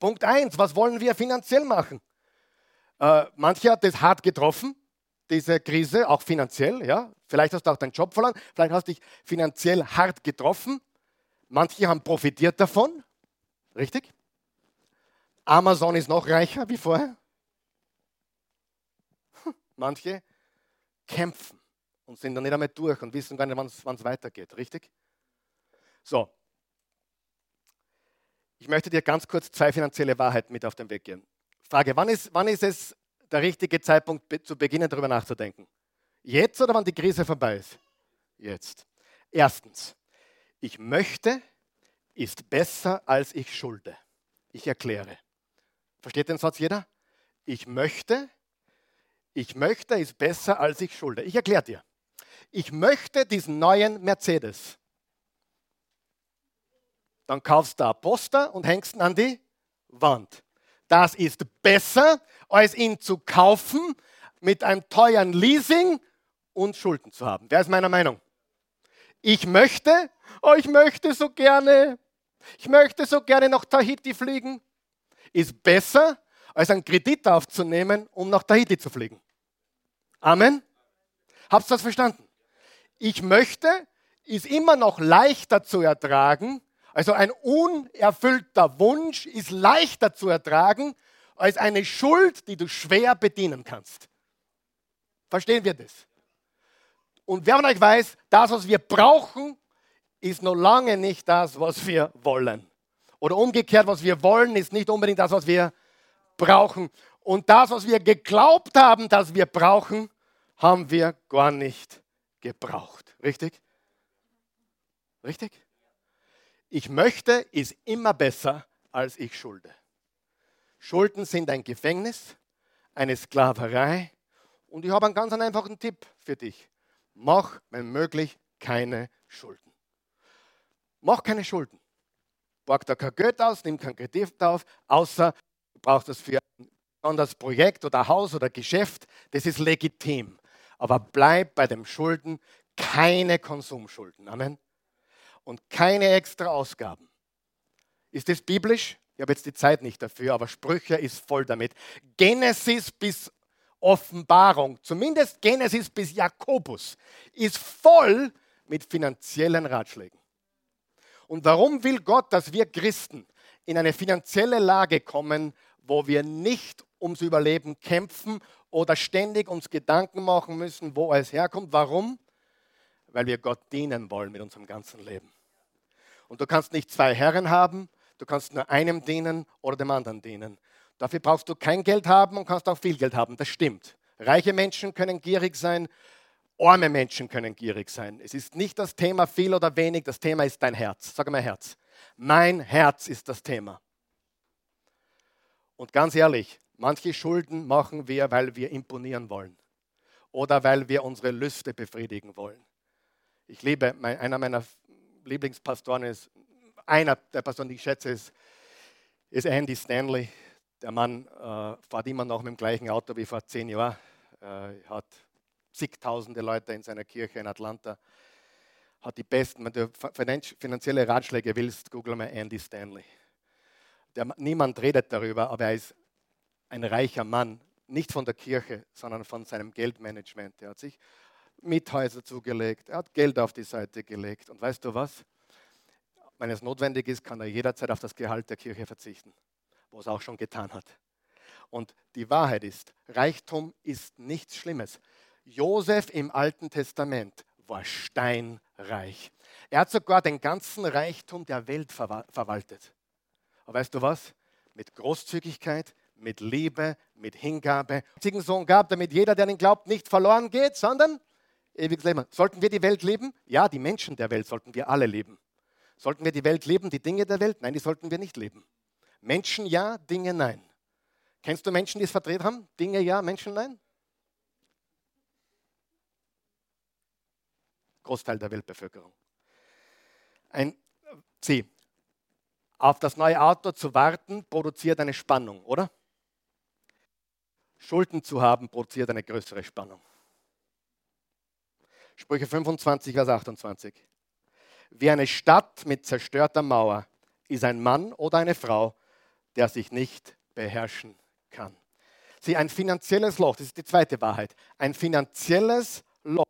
Punkt 1, was wollen wir finanziell machen? Äh, manche hat das hart getroffen, diese Krise, auch finanziell. Ja? Vielleicht hast du auch deinen Job verloren, vielleicht hast du dich finanziell hart getroffen. Manche haben profitiert davon, richtig? Amazon ist noch reicher wie vorher. Manche kämpfen und sind dann nicht einmal durch und wissen gar nicht, wann es weitergeht, richtig? So, ich möchte dir ganz kurz zwei finanzielle Wahrheiten mit auf den Weg geben. Frage, wann ist, wann ist es der richtige Zeitpunkt zu beginnen, darüber nachzudenken? Jetzt oder wann die Krise vorbei ist? Jetzt. Erstens, ich möchte ist besser als ich schulde. Ich erkläre. Versteht den Satz jeder? Ich möchte, ich möchte ist besser als ich schulde. Ich erkläre dir. Ich möchte diesen neuen Mercedes dann kaufst du ein Poster und hängst ihn an die Wand. Das ist besser, als ihn zu kaufen mit einem teuren Leasing und Schulden zu haben. Wer ist meiner Meinung? Ich möchte, oh, ich möchte so gerne, ich möchte so gerne nach Tahiti fliegen. Ist besser, als einen Kredit aufzunehmen, um nach Tahiti zu fliegen. Amen? Habt ihr das verstanden? Ich möchte ist immer noch leichter zu ertragen, also ein unerfüllter Wunsch ist leichter zu ertragen als eine Schuld, die du schwer bedienen kannst. Verstehen wir das? Und wer von euch weiß, das, was wir brauchen, ist noch lange nicht das, was wir wollen. Oder umgekehrt, was wir wollen, ist nicht unbedingt das, was wir brauchen. Und das, was wir geglaubt haben, dass wir brauchen, haben wir gar nicht gebraucht. Richtig? Richtig? Ich möchte ist immer besser, als ich schulde. Schulden sind ein Gefängnis, eine Sklaverei. Und ich habe einen ganz einfachen Tipp für dich. Mach, wenn möglich, keine Schulden. Mach keine Schulden. Borg da kein Geld aus, nimm kein Kredit auf, außer du brauchst das für ein anderes Projekt oder Haus oder Geschäft. Das ist legitim. Aber bleib bei dem Schulden, keine Konsumschulden. Amen. Und keine extra Ausgaben. Ist das biblisch? Ich habe jetzt die Zeit nicht dafür, aber Sprüche ist voll damit. Genesis bis Offenbarung, zumindest Genesis bis Jakobus, ist voll mit finanziellen Ratschlägen. Und warum will Gott, dass wir Christen in eine finanzielle Lage kommen, wo wir nicht ums Überleben kämpfen oder ständig uns Gedanken machen müssen, wo es herkommt? Warum? Weil wir Gott dienen wollen mit unserem ganzen Leben. Und du kannst nicht zwei Herren haben, Du kannst nur einem dienen oder dem anderen dienen. Dafür brauchst du kein Geld haben und kannst auch viel Geld haben. Das stimmt. Reiche Menschen können gierig sein, arme Menschen können gierig sein. Es ist nicht das Thema viel oder wenig, das Thema ist dein Herz. Sag mal Herz. Mein Herz ist das Thema. Und ganz ehrlich, manche Schulden machen wir, weil wir imponieren wollen oder weil wir unsere Lüste befriedigen wollen. Ich liebe, einer meiner Lieblingspastoren ist einer der Personen, die ich schätze, ist, ist Andy Stanley. Der Mann äh, fährt immer noch mit dem gleichen Auto wie vor zehn Jahren. Äh, hat zigtausende Leute in seiner Kirche in Atlanta. Hat die besten, wenn du finanzielle Ratschläge willst, google mal Andy Stanley. Der, niemand redet darüber, aber er ist ein reicher Mann, nicht von der Kirche, sondern von seinem Geldmanagement. Er hat sich Mithäuser zugelegt, er hat Geld auf die Seite gelegt. Und weißt du was? wenn es notwendig ist, kann er jederzeit auf das Gehalt der Kirche verzichten, was er auch schon getan hat. Und die Wahrheit ist, Reichtum ist nichts Schlimmes. Josef im Alten Testament war steinreich. Er hat sogar den ganzen Reichtum der Welt verwaltet. Aber weißt du was? Mit Großzügigkeit, mit Liebe, mit Hingabe. Einzigen Sohn gab, damit jeder, der ihn glaubt, nicht verloren geht, sondern ewiges Leben. Sollten wir die Welt lieben? Ja, die Menschen der Welt sollten wir alle lieben. Sollten wir die Welt leben, die Dinge der Welt? Nein, die sollten wir nicht leben. Menschen ja, Dinge nein. Kennst du Menschen, die es verdreht haben? Dinge ja, Menschen nein? Großteil der Weltbevölkerung. Ein C. Auf das neue Auto zu warten produziert eine Spannung, oder? Schulden zu haben produziert eine größere Spannung. Sprüche 25, Vers 28. Wie eine Stadt mit zerstörter Mauer ist ein Mann oder eine Frau, der sich nicht beherrschen kann. Sieh, ein finanzielles Loch, das ist die zweite Wahrheit. Ein finanzielles Loch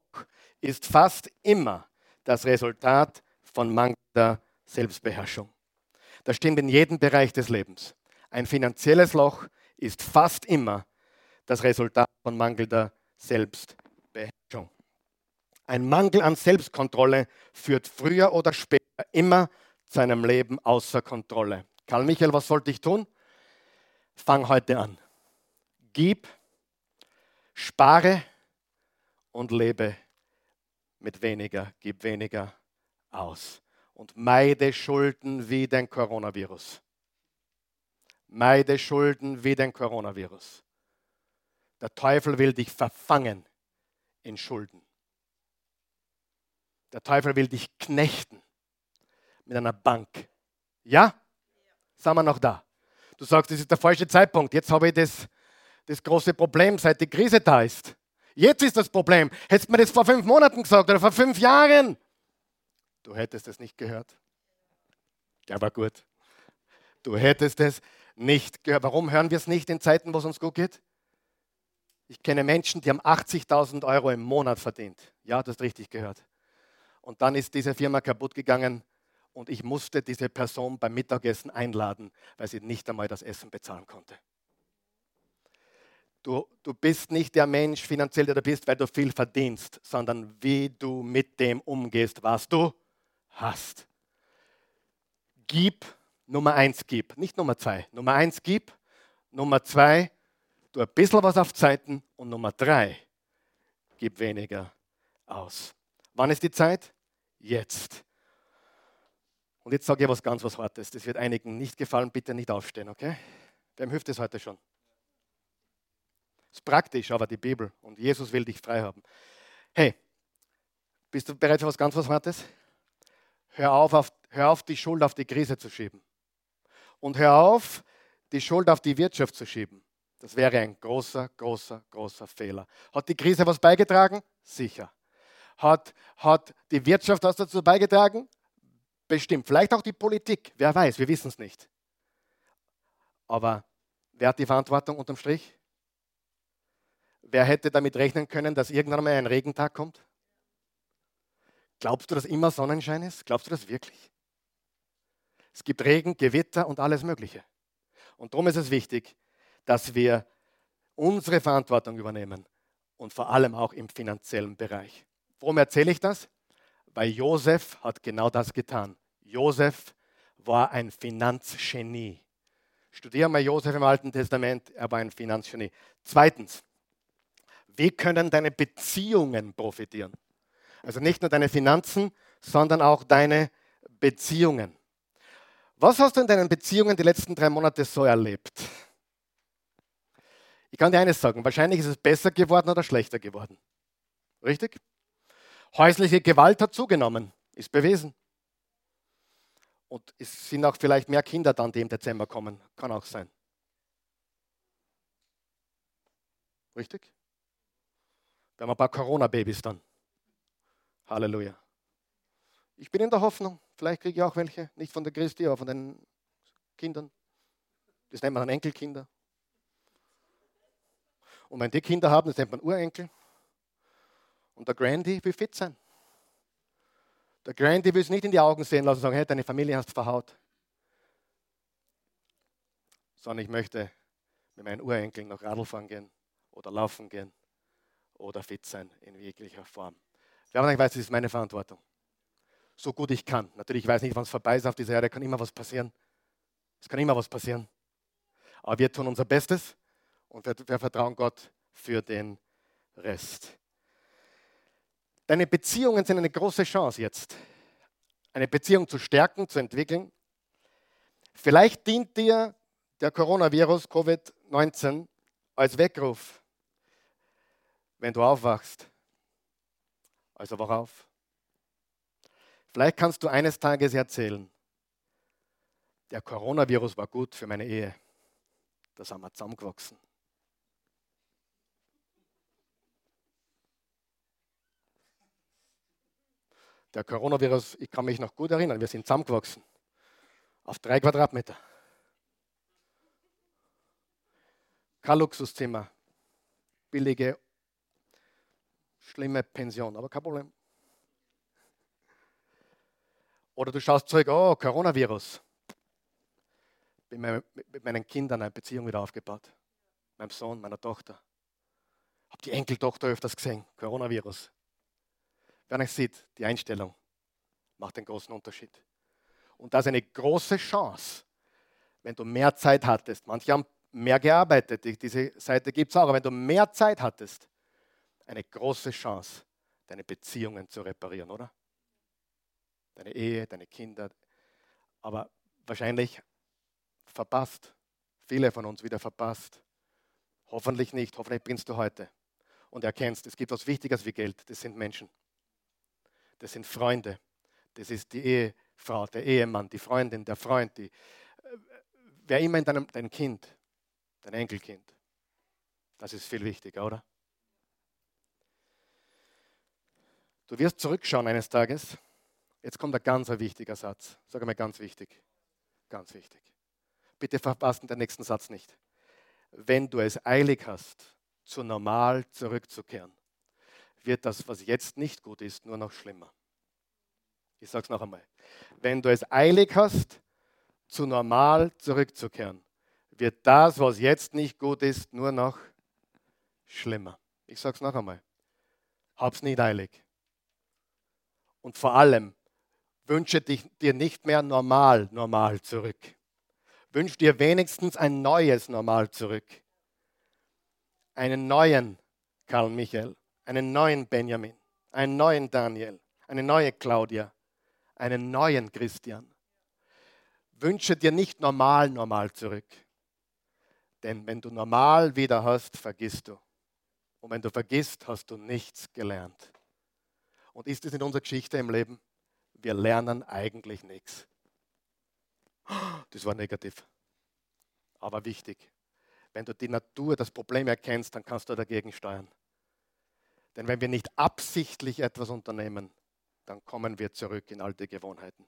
ist fast immer das Resultat von mangelnder Selbstbeherrschung. Das stimmt in jedem Bereich des Lebens. Ein finanzielles Loch ist fast immer das Resultat von mangelnder Selbstbeherrschung. Ein Mangel an Selbstkontrolle führt früher oder später immer zu einem Leben außer Kontrolle. Karl Michael, was sollte ich tun? Fang heute an. Gib, spare und lebe mit weniger, gib weniger aus. Und meide Schulden wie den Coronavirus. Meide Schulden wie den Coronavirus. Der Teufel will dich verfangen in Schulden. Der Teufel will dich knechten mit einer Bank. Ja? Sind wir noch da? Du sagst, das ist der falsche Zeitpunkt. Jetzt habe ich das, das große Problem, seit die Krise da ist. Jetzt ist das Problem. Hättest du mir das vor fünf Monaten gesagt oder vor fünf Jahren? Du hättest es nicht gehört. Der war gut. Du hättest es nicht gehört. Warum hören wir es nicht in Zeiten, wo es uns gut geht? Ich kenne Menschen, die haben 80.000 Euro im Monat verdient. Ja, du hast richtig gehört. Und dann ist diese Firma kaputt gegangen und ich musste diese Person beim Mittagessen einladen, weil sie nicht einmal das Essen bezahlen konnte. Du, du bist nicht der Mensch finanziell, der du bist, weil du viel verdienst, sondern wie du mit dem umgehst, was du hast. Gib, Nummer eins gib, nicht Nummer zwei. Nummer eins gib, Nummer zwei, tu ein bisschen was auf Zeiten und Nummer drei, gib weniger aus. Wann ist die Zeit? Jetzt. Und jetzt sage ich was ganz was Hartes. Das wird einigen nicht gefallen. Bitte nicht aufstehen, okay? Wem hilft es heute schon? Ist praktisch, aber die Bibel und Jesus will dich frei haben. Hey, bist du bereit für was ganz was Hartes? Hör auf, auf, hör auf, die Schuld auf die Krise zu schieben. Und hör auf, die Schuld auf die Wirtschaft zu schieben. Das wäre ein großer, großer, großer Fehler. Hat die Krise was beigetragen? Sicher. Hat, hat die Wirtschaft was dazu beigetragen? Bestimmt. Vielleicht auch die Politik. Wer weiß, wir wissen es nicht. Aber wer hat die Verantwortung unterm Strich? Wer hätte damit rechnen können, dass irgendwann mal ein Regentag kommt? Glaubst du, dass immer Sonnenschein ist? Glaubst du das wirklich? Es gibt Regen, Gewitter und alles Mögliche. Und darum ist es wichtig, dass wir unsere Verantwortung übernehmen und vor allem auch im finanziellen Bereich. Warum erzähle ich das? Weil Josef hat genau das getan. Josef war ein Finanzgenie. Studiere mal Josef im Alten Testament, er war ein Finanzgenie. Zweitens, wie können deine Beziehungen profitieren? Also nicht nur deine Finanzen, sondern auch deine Beziehungen. Was hast du in deinen Beziehungen die letzten drei Monate so erlebt? Ich kann dir eines sagen, wahrscheinlich ist es besser geworden oder schlechter geworden. Richtig? Häusliche Gewalt hat zugenommen, ist bewiesen. Und es sind auch vielleicht mehr Kinder dann, die im Dezember kommen. Kann auch sein. Richtig? Wir haben ein paar Corona-Babys dann. Halleluja. Ich bin in der Hoffnung, vielleicht kriege ich auch welche, nicht von der Christi, aber von den Kindern. Das nennt man dann Enkelkinder. Und wenn die Kinder haben, das nennt man Urenkel. Und der Grandy will fit sein. Der Grandy will es nicht in die Augen sehen lassen und sagen, hey, deine Familie hast verhaut. Sondern ich möchte mit meinen Urenkeln noch Radl fahren gehen oder laufen gehen oder fit sein in jeglicher Form. Wer aber weiß, das ist meine Verantwortung. So gut ich kann. Natürlich, ich weiß nicht, wann es vorbei ist auf dieser Erde, kann immer was passieren. Es kann immer was passieren. Aber wir tun unser Bestes und wir, wir vertrauen Gott für den Rest. Deine Beziehungen sind eine große Chance jetzt. Eine Beziehung zu stärken, zu entwickeln. Vielleicht dient dir der Coronavirus Covid-19 als Weckruf wenn du aufwachst. Also worauf? Vielleicht kannst du eines Tages erzählen, der Coronavirus war gut für meine Ehe. Da sind wir zusammengewachsen. Der Coronavirus, ich kann mich noch gut erinnern, wir sind zusammengewachsen. Auf drei Quadratmeter. Kein Luxuszimmer. Billige schlimme Pension, aber kein Problem. Oder du schaust zurück, oh, Coronavirus. Bin mit meinen Kindern eine Beziehung wieder aufgebaut. Meinem Sohn, meiner Tochter. Habe die Enkeltochter öfters gesehen, Coronavirus. Wer nicht sieht, die Einstellung macht den großen Unterschied. Und das ist eine große Chance, wenn du mehr Zeit hattest. Manche haben mehr gearbeitet, diese Seite gibt es auch, aber wenn du mehr Zeit hattest, eine große Chance, deine Beziehungen zu reparieren, oder? Deine Ehe, deine Kinder. Aber wahrscheinlich verpasst. Viele von uns wieder verpasst. Hoffentlich nicht. Hoffentlich bringst du heute und erkennst, es gibt was Wichtiges wie Geld. Das sind Menschen. Das sind Freunde. Das ist die Ehefrau, der Ehemann, die Freundin, der Freund, die, wer immer in deinem dein Kind, dein Enkelkind. Das ist viel wichtiger, oder? Du wirst zurückschauen eines Tages. Jetzt kommt ein ganz wichtiger Satz. Sag mal ganz wichtig. Ganz wichtig. Bitte verpassen den nächsten Satz nicht. Wenn du es eilig hast, zu normal zurückzukehren, wird das, was jetzt nicht gut ist, nur noch schlimmer. Ich sage es noch einmal. Wenn du es eilig hast, zu normal zurückzukehren, wird das, was jetzt nicht gut ist, nur noch schlimmer. Ich sage es noch einmal. Hab's nicht eilig. Und vor allem, wünsche dich, dir nicht mehr normal, normal zurück. Wünsch dir wenigstens ein neues Normal zurück. Einen neuen Karl Michael, einen neuen Benjamin, einen neuen Daniel, eine neue Claudia, einen neuen Christian. Wünsche dir nicht normal, normal zurück. Denn wenn du normal wieder hast, vergisst du. Und wenn du vergisst, hast du nichts gelernt. Und ist es in unserer Geschichte im Leben? Wir lernen eigentlich nichts. Das war negativ. Aber wichtig. Wenn du die Natur, das Problem erkennst, dann kannst du dagegen steuern. Denn wenn wir nicht absichtlich etwas unternehmen, dann kommen wir zurück in alte Gewohnheiten.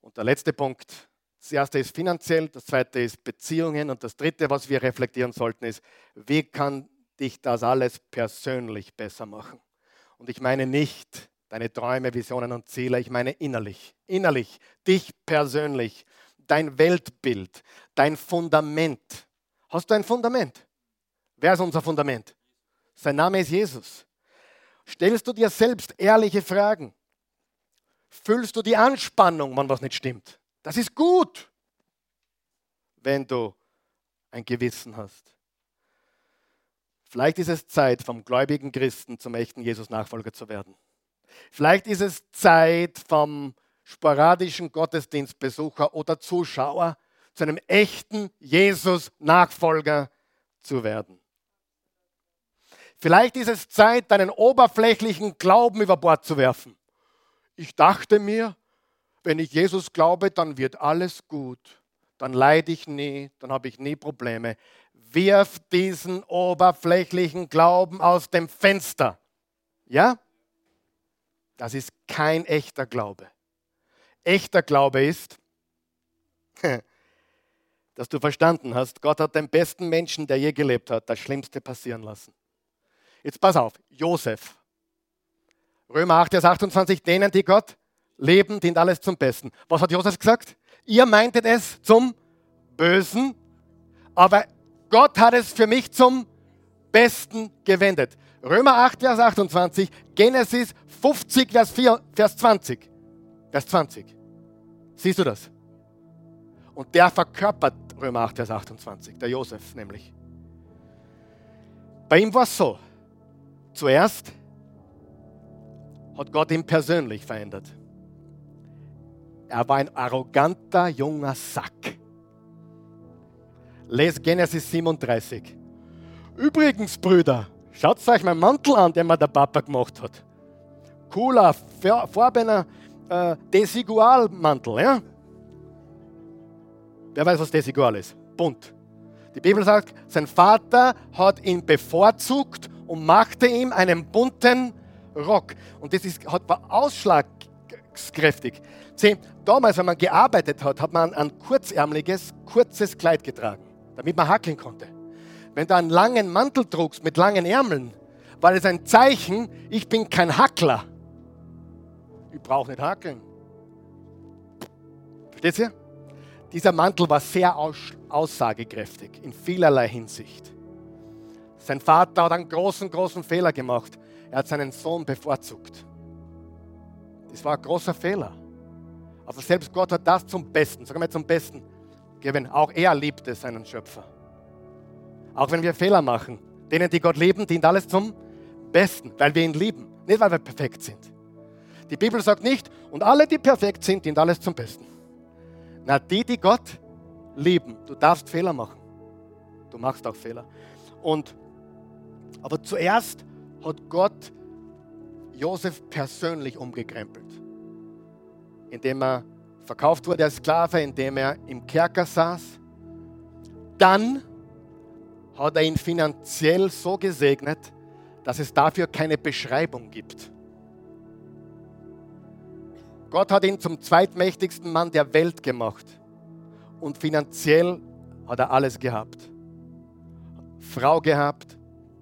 Und der letzte Punkt, das erste ist finanziell, das zweite ist Beziehungen und das dritte, was wir reflektieren sollten, ist, wie kann dich das alles persönlich besser machen? Und ich meine nicht deine Träume, Visionen und Ziele, ich meine innerlich, innerlich, dich persönlich, dein Weltbild, dein Fundament. Hast du ein Fundament? Wer ist unser Fundament? Sein Name ist Jesus. Stellst du dir selbst ehrliche Fragen? Fühlst du die Anspannung, wenn was nicht stimmt? Das ist gut, wenn du ein Gewissen hast. Vielleicht ist es Zeit, vom gläubigen Christen zum echten Jesus-Nachfolger zu werden. Vielleicht ist es Zeit, vom sporadischen Gottesdienstbesucher oder Zuschauer zu einem echten Jesus-Nachfolger zu werden. Vielleicht ist es Zeit, deinen oberflächlichen Glauben über Bord zu werfen. Ich dachte mir, wenn ich Jesus glaube, dann wird alles gut. Dann leide ich nie, dann habe ich nie Probleme. Wirf diesen oberflächlichen Glauben aus dem Fenster. Ja? Das ist kein echter Glaube. Echter Glaube ist, dass du verstanden hast, Gott hat den besten Menschen, der je gelebt hat, das Schlimmste passieren lassen. Jetzt pass auf, Josef. Römer 8, Vers 28, denen, die Gott leben, dient alles zum Besten. Was hat Josef gesagt? Ihr meintet es zum Bösen, aber Gott hat es für mich zum Besten gewendet. Römer 8, Vers 28, Genesis 50, Vers, 4, Vers 20. Vers 20. Siehst du das? Und der verkörpert Römer 8, Vers 28, der Josef nämlich. Bei ihm war es so, zuerst hat Gott ihn persönlich verändert. Er war ein arroganter junger Sack. Les Genesis 37. Übrigens, Brüder, schaut euch meinen Mantel an, den mir der Papa gemacht hat. Cooler, farbener äh, Desigual-Mantel. Ja? Wer weiß, was Desigual ist? Bunt. Die Bibel sagt, sein Vater hat ihn bevorzugt und machte ihm einen bunten Rock. Und das ist, hat, war ausschlagskräftig. Sieh, damals, wenn man gearbeitet hat, hat man ein kurzärmliches, kurzes Kleid getragen, damit man hackeln konnte. Wenn du einen langen Mantel trugst mit langen Ärmeln, war es ein Zeichen, ich bin kein Hackler. Ich brauche nicht hackeln. Versteht ihr? Dieser Mantel war sehr aussagekräftig in vielerlei Hinsicht. Sein Vater hat einen großen, großen Fehler gemacht. Er hat seinen Sohn bevorzugt. Das war ein großer Fehler. Aber selbst Gott hat das zum Besten, sagen wir zum Besten gegeben. Auch er liebte seinen Schöpfer. Auch wenn wir Fehler machen, denen, die Gott lieben, dient alles zum Besten, weil wir ihn lieben, nicht weil wir perfekt sind. Die Bibel sagt nicht, und alle, die perfekt sind, dient alles zum Besten. Na, die, die Gott lieben, du darfst Fehler machen. Du machst auch Fehler. Und aber zuerst hat Gott Josef persönlich umgekrempelt, indem er verkauft wurde als Sklave, indem er im Kerker saß. Dann hat er ihn finanziell so gesegnet, dass es dafür keine Beschreibung gibt. Gott hat ihn zum zweitmächtigsten Mann der Welt gemacht und finanziell hat er alles gehabt. Frau gehabt,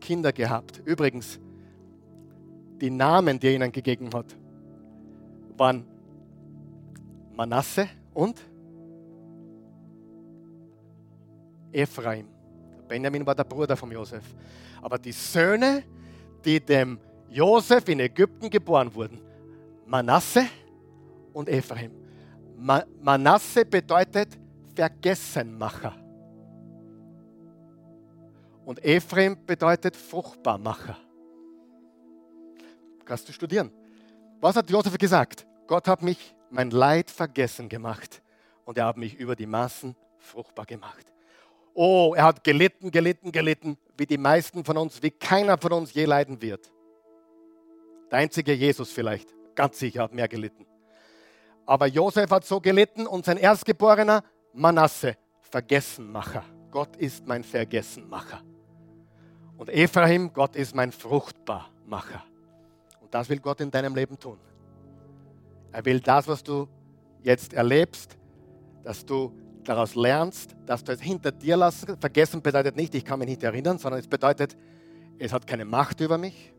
Kinder gehabt. Übrigens, die Namen, die er ihnen gegeben hat, waren Manasse und Ephraim. Benjamin war der Bruder von Josef. Aber die Söhne, die dem Josef in Ägypten geboren wurden, Manasse und Ephraim. Ma Manasse bedeutet Vergessenmacher. Und Ephraim bedeutet Fruchtbarmacher. Kannst du studieren. Was hat Josef gesagt? Gott hat mich mein Leid vergessen gemacht und er hat mich über die Maßen fruchtbar gemacht. Oh, er hat gelitten, gelitten, gelitten, wie die meisten von uns, wie keiner von uns je leiden wird. Der einzige Jesus vielleicht, ganz sicher, hat mehr gelitten. Aber Josef hat so gelitten und sein Erstgeborener Manasse, Vergessenmacher. Gott ist mein Vergessenmacher. Und Ephraim, Gott ist mein Fruchtbarmacher. Und das will Gott in deinem Leben tun. Er will das, was du jetzt erlebst, dass du daraus lernst, dass du es hinter dir lassen. Vergessen bedeutet nicht, ich kann mich nicht erinnern, sondern es bedeutet, es hat keine Macht über mich.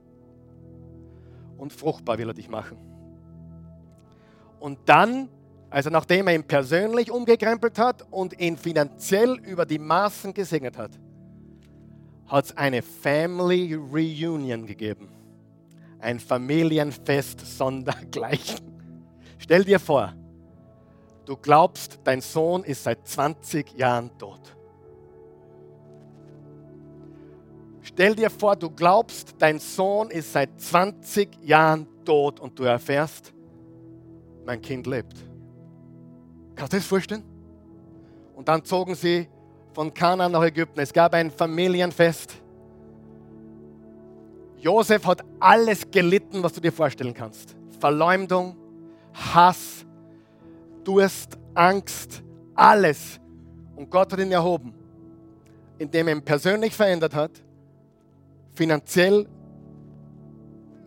Und fruchtbar will er dich machen. Und dann, also nachdem er ihn persönlich umgekrempelt hat und ihn finanziell über die Maßen gesegnet hat, hat es eine Family Reunion gegeben. Ein Familienfest sondergleichen. Stell dir vor, du glaubst, dein Sohn ist seit 20 Jahren tot. Stell dir vor, du glaubst, dein Sohn ist seit 20 Jahren tot und du erfährst, mein Kind lebt. Kannst du das vorstellen? Und dann zogen sie von Kanaan nach Ägypten. Es gab ein Familienfest. Josef hat alles gelitten, was du dir vorstellen kannst. Verleumdung, Hass, Durst, Angst, alles. Und Gott hat ihn erhoben, indem er ihn persönlich verändert hat, finanziell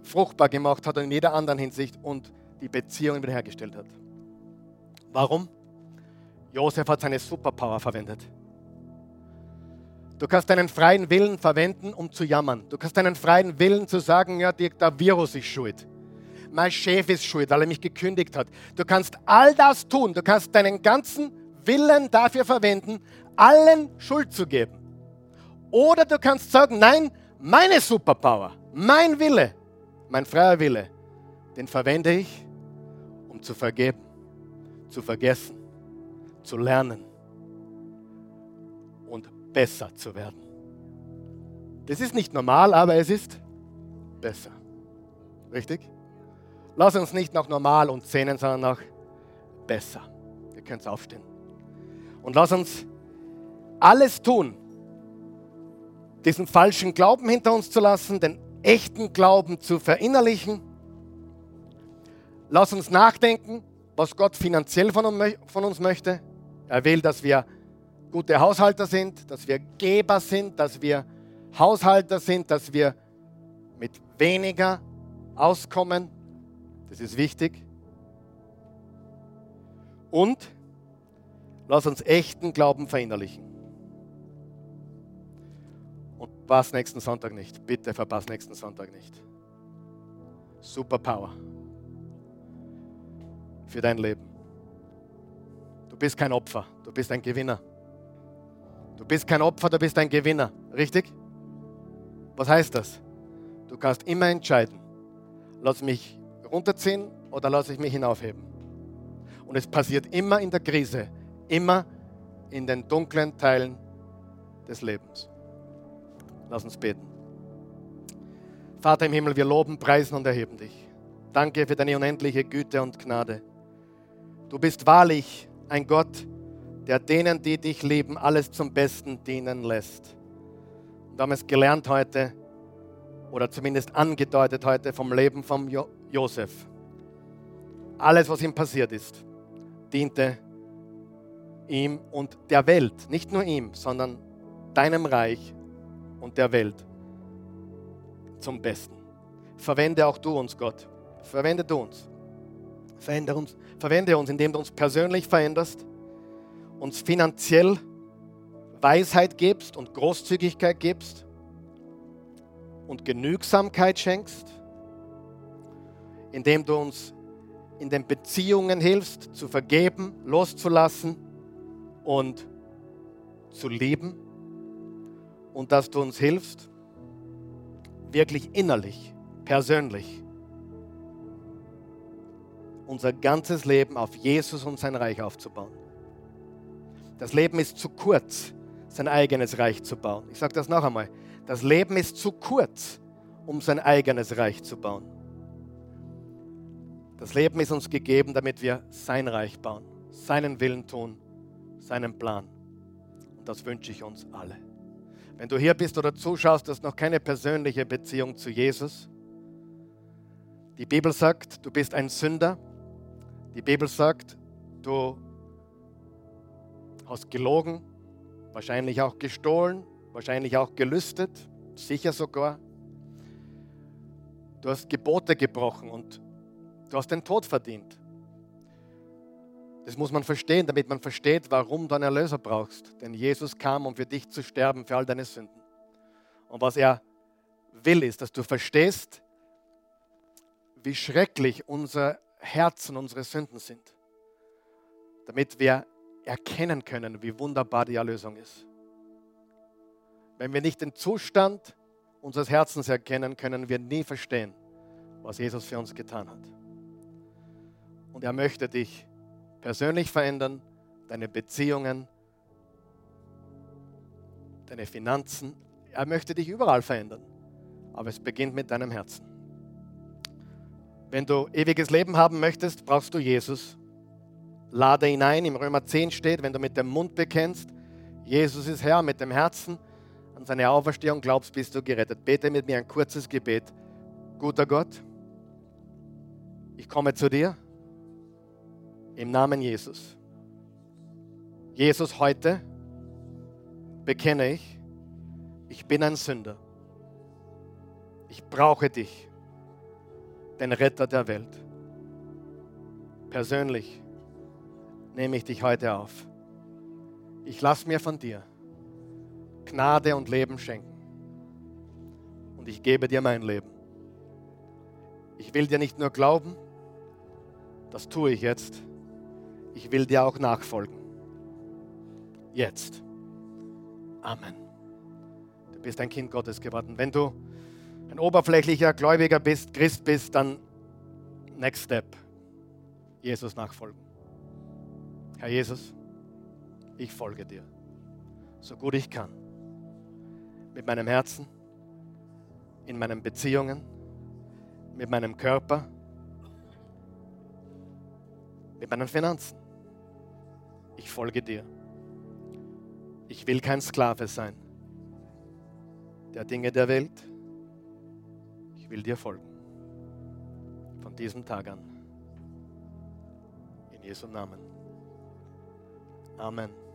fruchtbar gemacht hat und in jeder anderen Hinsicht und die Beziehung wiederhergestellt hat. Warum? Josef hat seine Superpower verwendet. Du kannst deinen freien Willen verwenden, um zu jammern. Du kannst deinen freien Willen zu sagen, ja, der Virus ist schuld. Mein Chef ist schuld, weil er mich gekündigt hat. Du kannst all das tun. Du kannst deinen ganzen Willen dafür verwenden, allen Schuld zu geben. Oder du kannst sagen, nein, meine Superpower, mein Wille, mein freier Wille, den verwende ich, um zu vergeben, zu vergessen, zu lernen besser zu werden. Das ist nicht normal, aber es ist besser. Richtig? Lass uns nicht nach normal und sehnen, sondern nach besser. Ihr könnt aufstehen. Und lass uns alles tun, diesen falschen Glauben hinter uns zu lassen, den echten Glauben zu verinnerlichen. Lass uns nachdenken, was Gott finanziell von uns möchte. Er will, dass wir gute Haushalter sind, dass wir Geber sind, dass wir Haushalter sind, dass wir mit weniger auskommen. Das ist wichtig. Und lass uns echten Glauben verinnerlichen. Und verpass nächsten Sonntag nicht. Bitte verpass nächsten Sonntag nicht. Superpower für dein Leben. Du bist kein Opfer, du bist ein Gewinner. Du bist kein Opfer, du bist ein Gewinner. Richtig? Was heißt das? Du kannst immer entscheiden, lass mich runterziehen oder lasse ich mich hinaufheben. Und es passiert immer in der Krise, immer in den dunklen Teilen des Lebens. Lass uns beten. Vater im Himmel, wir loben, preisen und erheben dich. Danke für deine unendliche Güte und Gnade. Du bist wahrlich ein Gott, der denen, die dich lieben, alles zum Besten dienen lässt. Wir haben es gelernt heute, oder zumindest angedeutet heute vom Leben von jo Josef. Alles, was ihm passiert ist, diente ihm und der Welt, nicht nur ihm, sondern deinem Reich und der Welt zum Besten. Verwende auch du uns, Gott. Verwende du uns. Verwende uns, verwende uns, indem du uns persönlich veränderst, uns finanziell Weisheit gibst und Großzügigkeit gibst und Genügsamkeit schenkst, indem du uns in den Beziehungen hilfst, zu vergeben, loszulassen und zu lieben. und dass du uns hilfst, wirklich innerlich, persönlich, unser ganzes Leben auf Jesus und sein Reich aufzubauen. Das Leben ist zu kurz, sein eigenes Reich zu bauen. Ich sage das noch einmal. Das Leben ist zu kurz, um sein eigenes Reich zu bauen. Das Leben ist uns gegeben, damit wir sein Reich bauen, seinen Willen tun, seinen Plan. Und das wünsche ich uns alle. Wenn du hier bist oder zuschaust, hast noch keine persönliche Beziehung zu Jesus. Die Bibel sagt, du bist ein Sünder. Die Bibel sagt, du hast gelogen, wahrscheinlich auch gestohlen, wahrscheinlich auch gelüstet, sicher sogar. Du hast Gebote gebrochen und Du hast den Tod verdient. Das muss man verstehen, damit man versteht, warum du einen Erlöser brauchst. Denn Jesus kam, um für dich zu sterben, für all deine Sünden. Und was er will, ist, dass du verstehst, wie schrecklich unser Herzen, unsere Sünden sind. Damit wir erkennen können, wie wunderbar die Erlösung ist. Wenn wir nicht den Zustand unseres Herzens erkennen, können wir nie verstehen, was Jesus für uns getan hat. Und er möchte dich persönlich verändern, deine Beziehungen, deine Finanzen. Er möchte dich überall verändern. Aber es beginnt mit deinem Herzen. Wenn du ewiges Leben haben möchtest, brauchst du Jesus. Lade ihn ein. Im Römer 10 steht, wenn du mit dem Mund bekennst, Jesus ist Herr, mit dem Herzen an seine Auferstehung glaubst, bist du gerettet. Bete mit mir ein kurzes Gebet. Guter Gott, ich komme zu dir im Namen Jesus. Jesus, heute bekenne ich, ich bin ein Sünder. Ich brauche dich, den Retter der Welt. Persönlich nehme ich dich heute auf. Ich lasse mir von dir Gnade und Leben schenken. Und ich gebe dir mein Leben. Ich will dir nicht nur glauben, das tue ich jetzt ich will dir auch nachfolgen. Jetzt. Amen. Du bist ein Kind Gottes geworden. Wenn du ein oberflächlicher Gläubiger bist, Christ bist, dann next step. Jesus nachfolgen. Herr Jesus, ich folge dir, so gut ich kann. Mit meinem Herzen, in meinen Beziehungen, mit meinem Körper, mit meinen Finanzen. Ich folge dir. Ich will kein Sklave sein der Dinge der Welt. Ich will dir folgen. Von diesem Tag an. In Jesu Namen. Amen.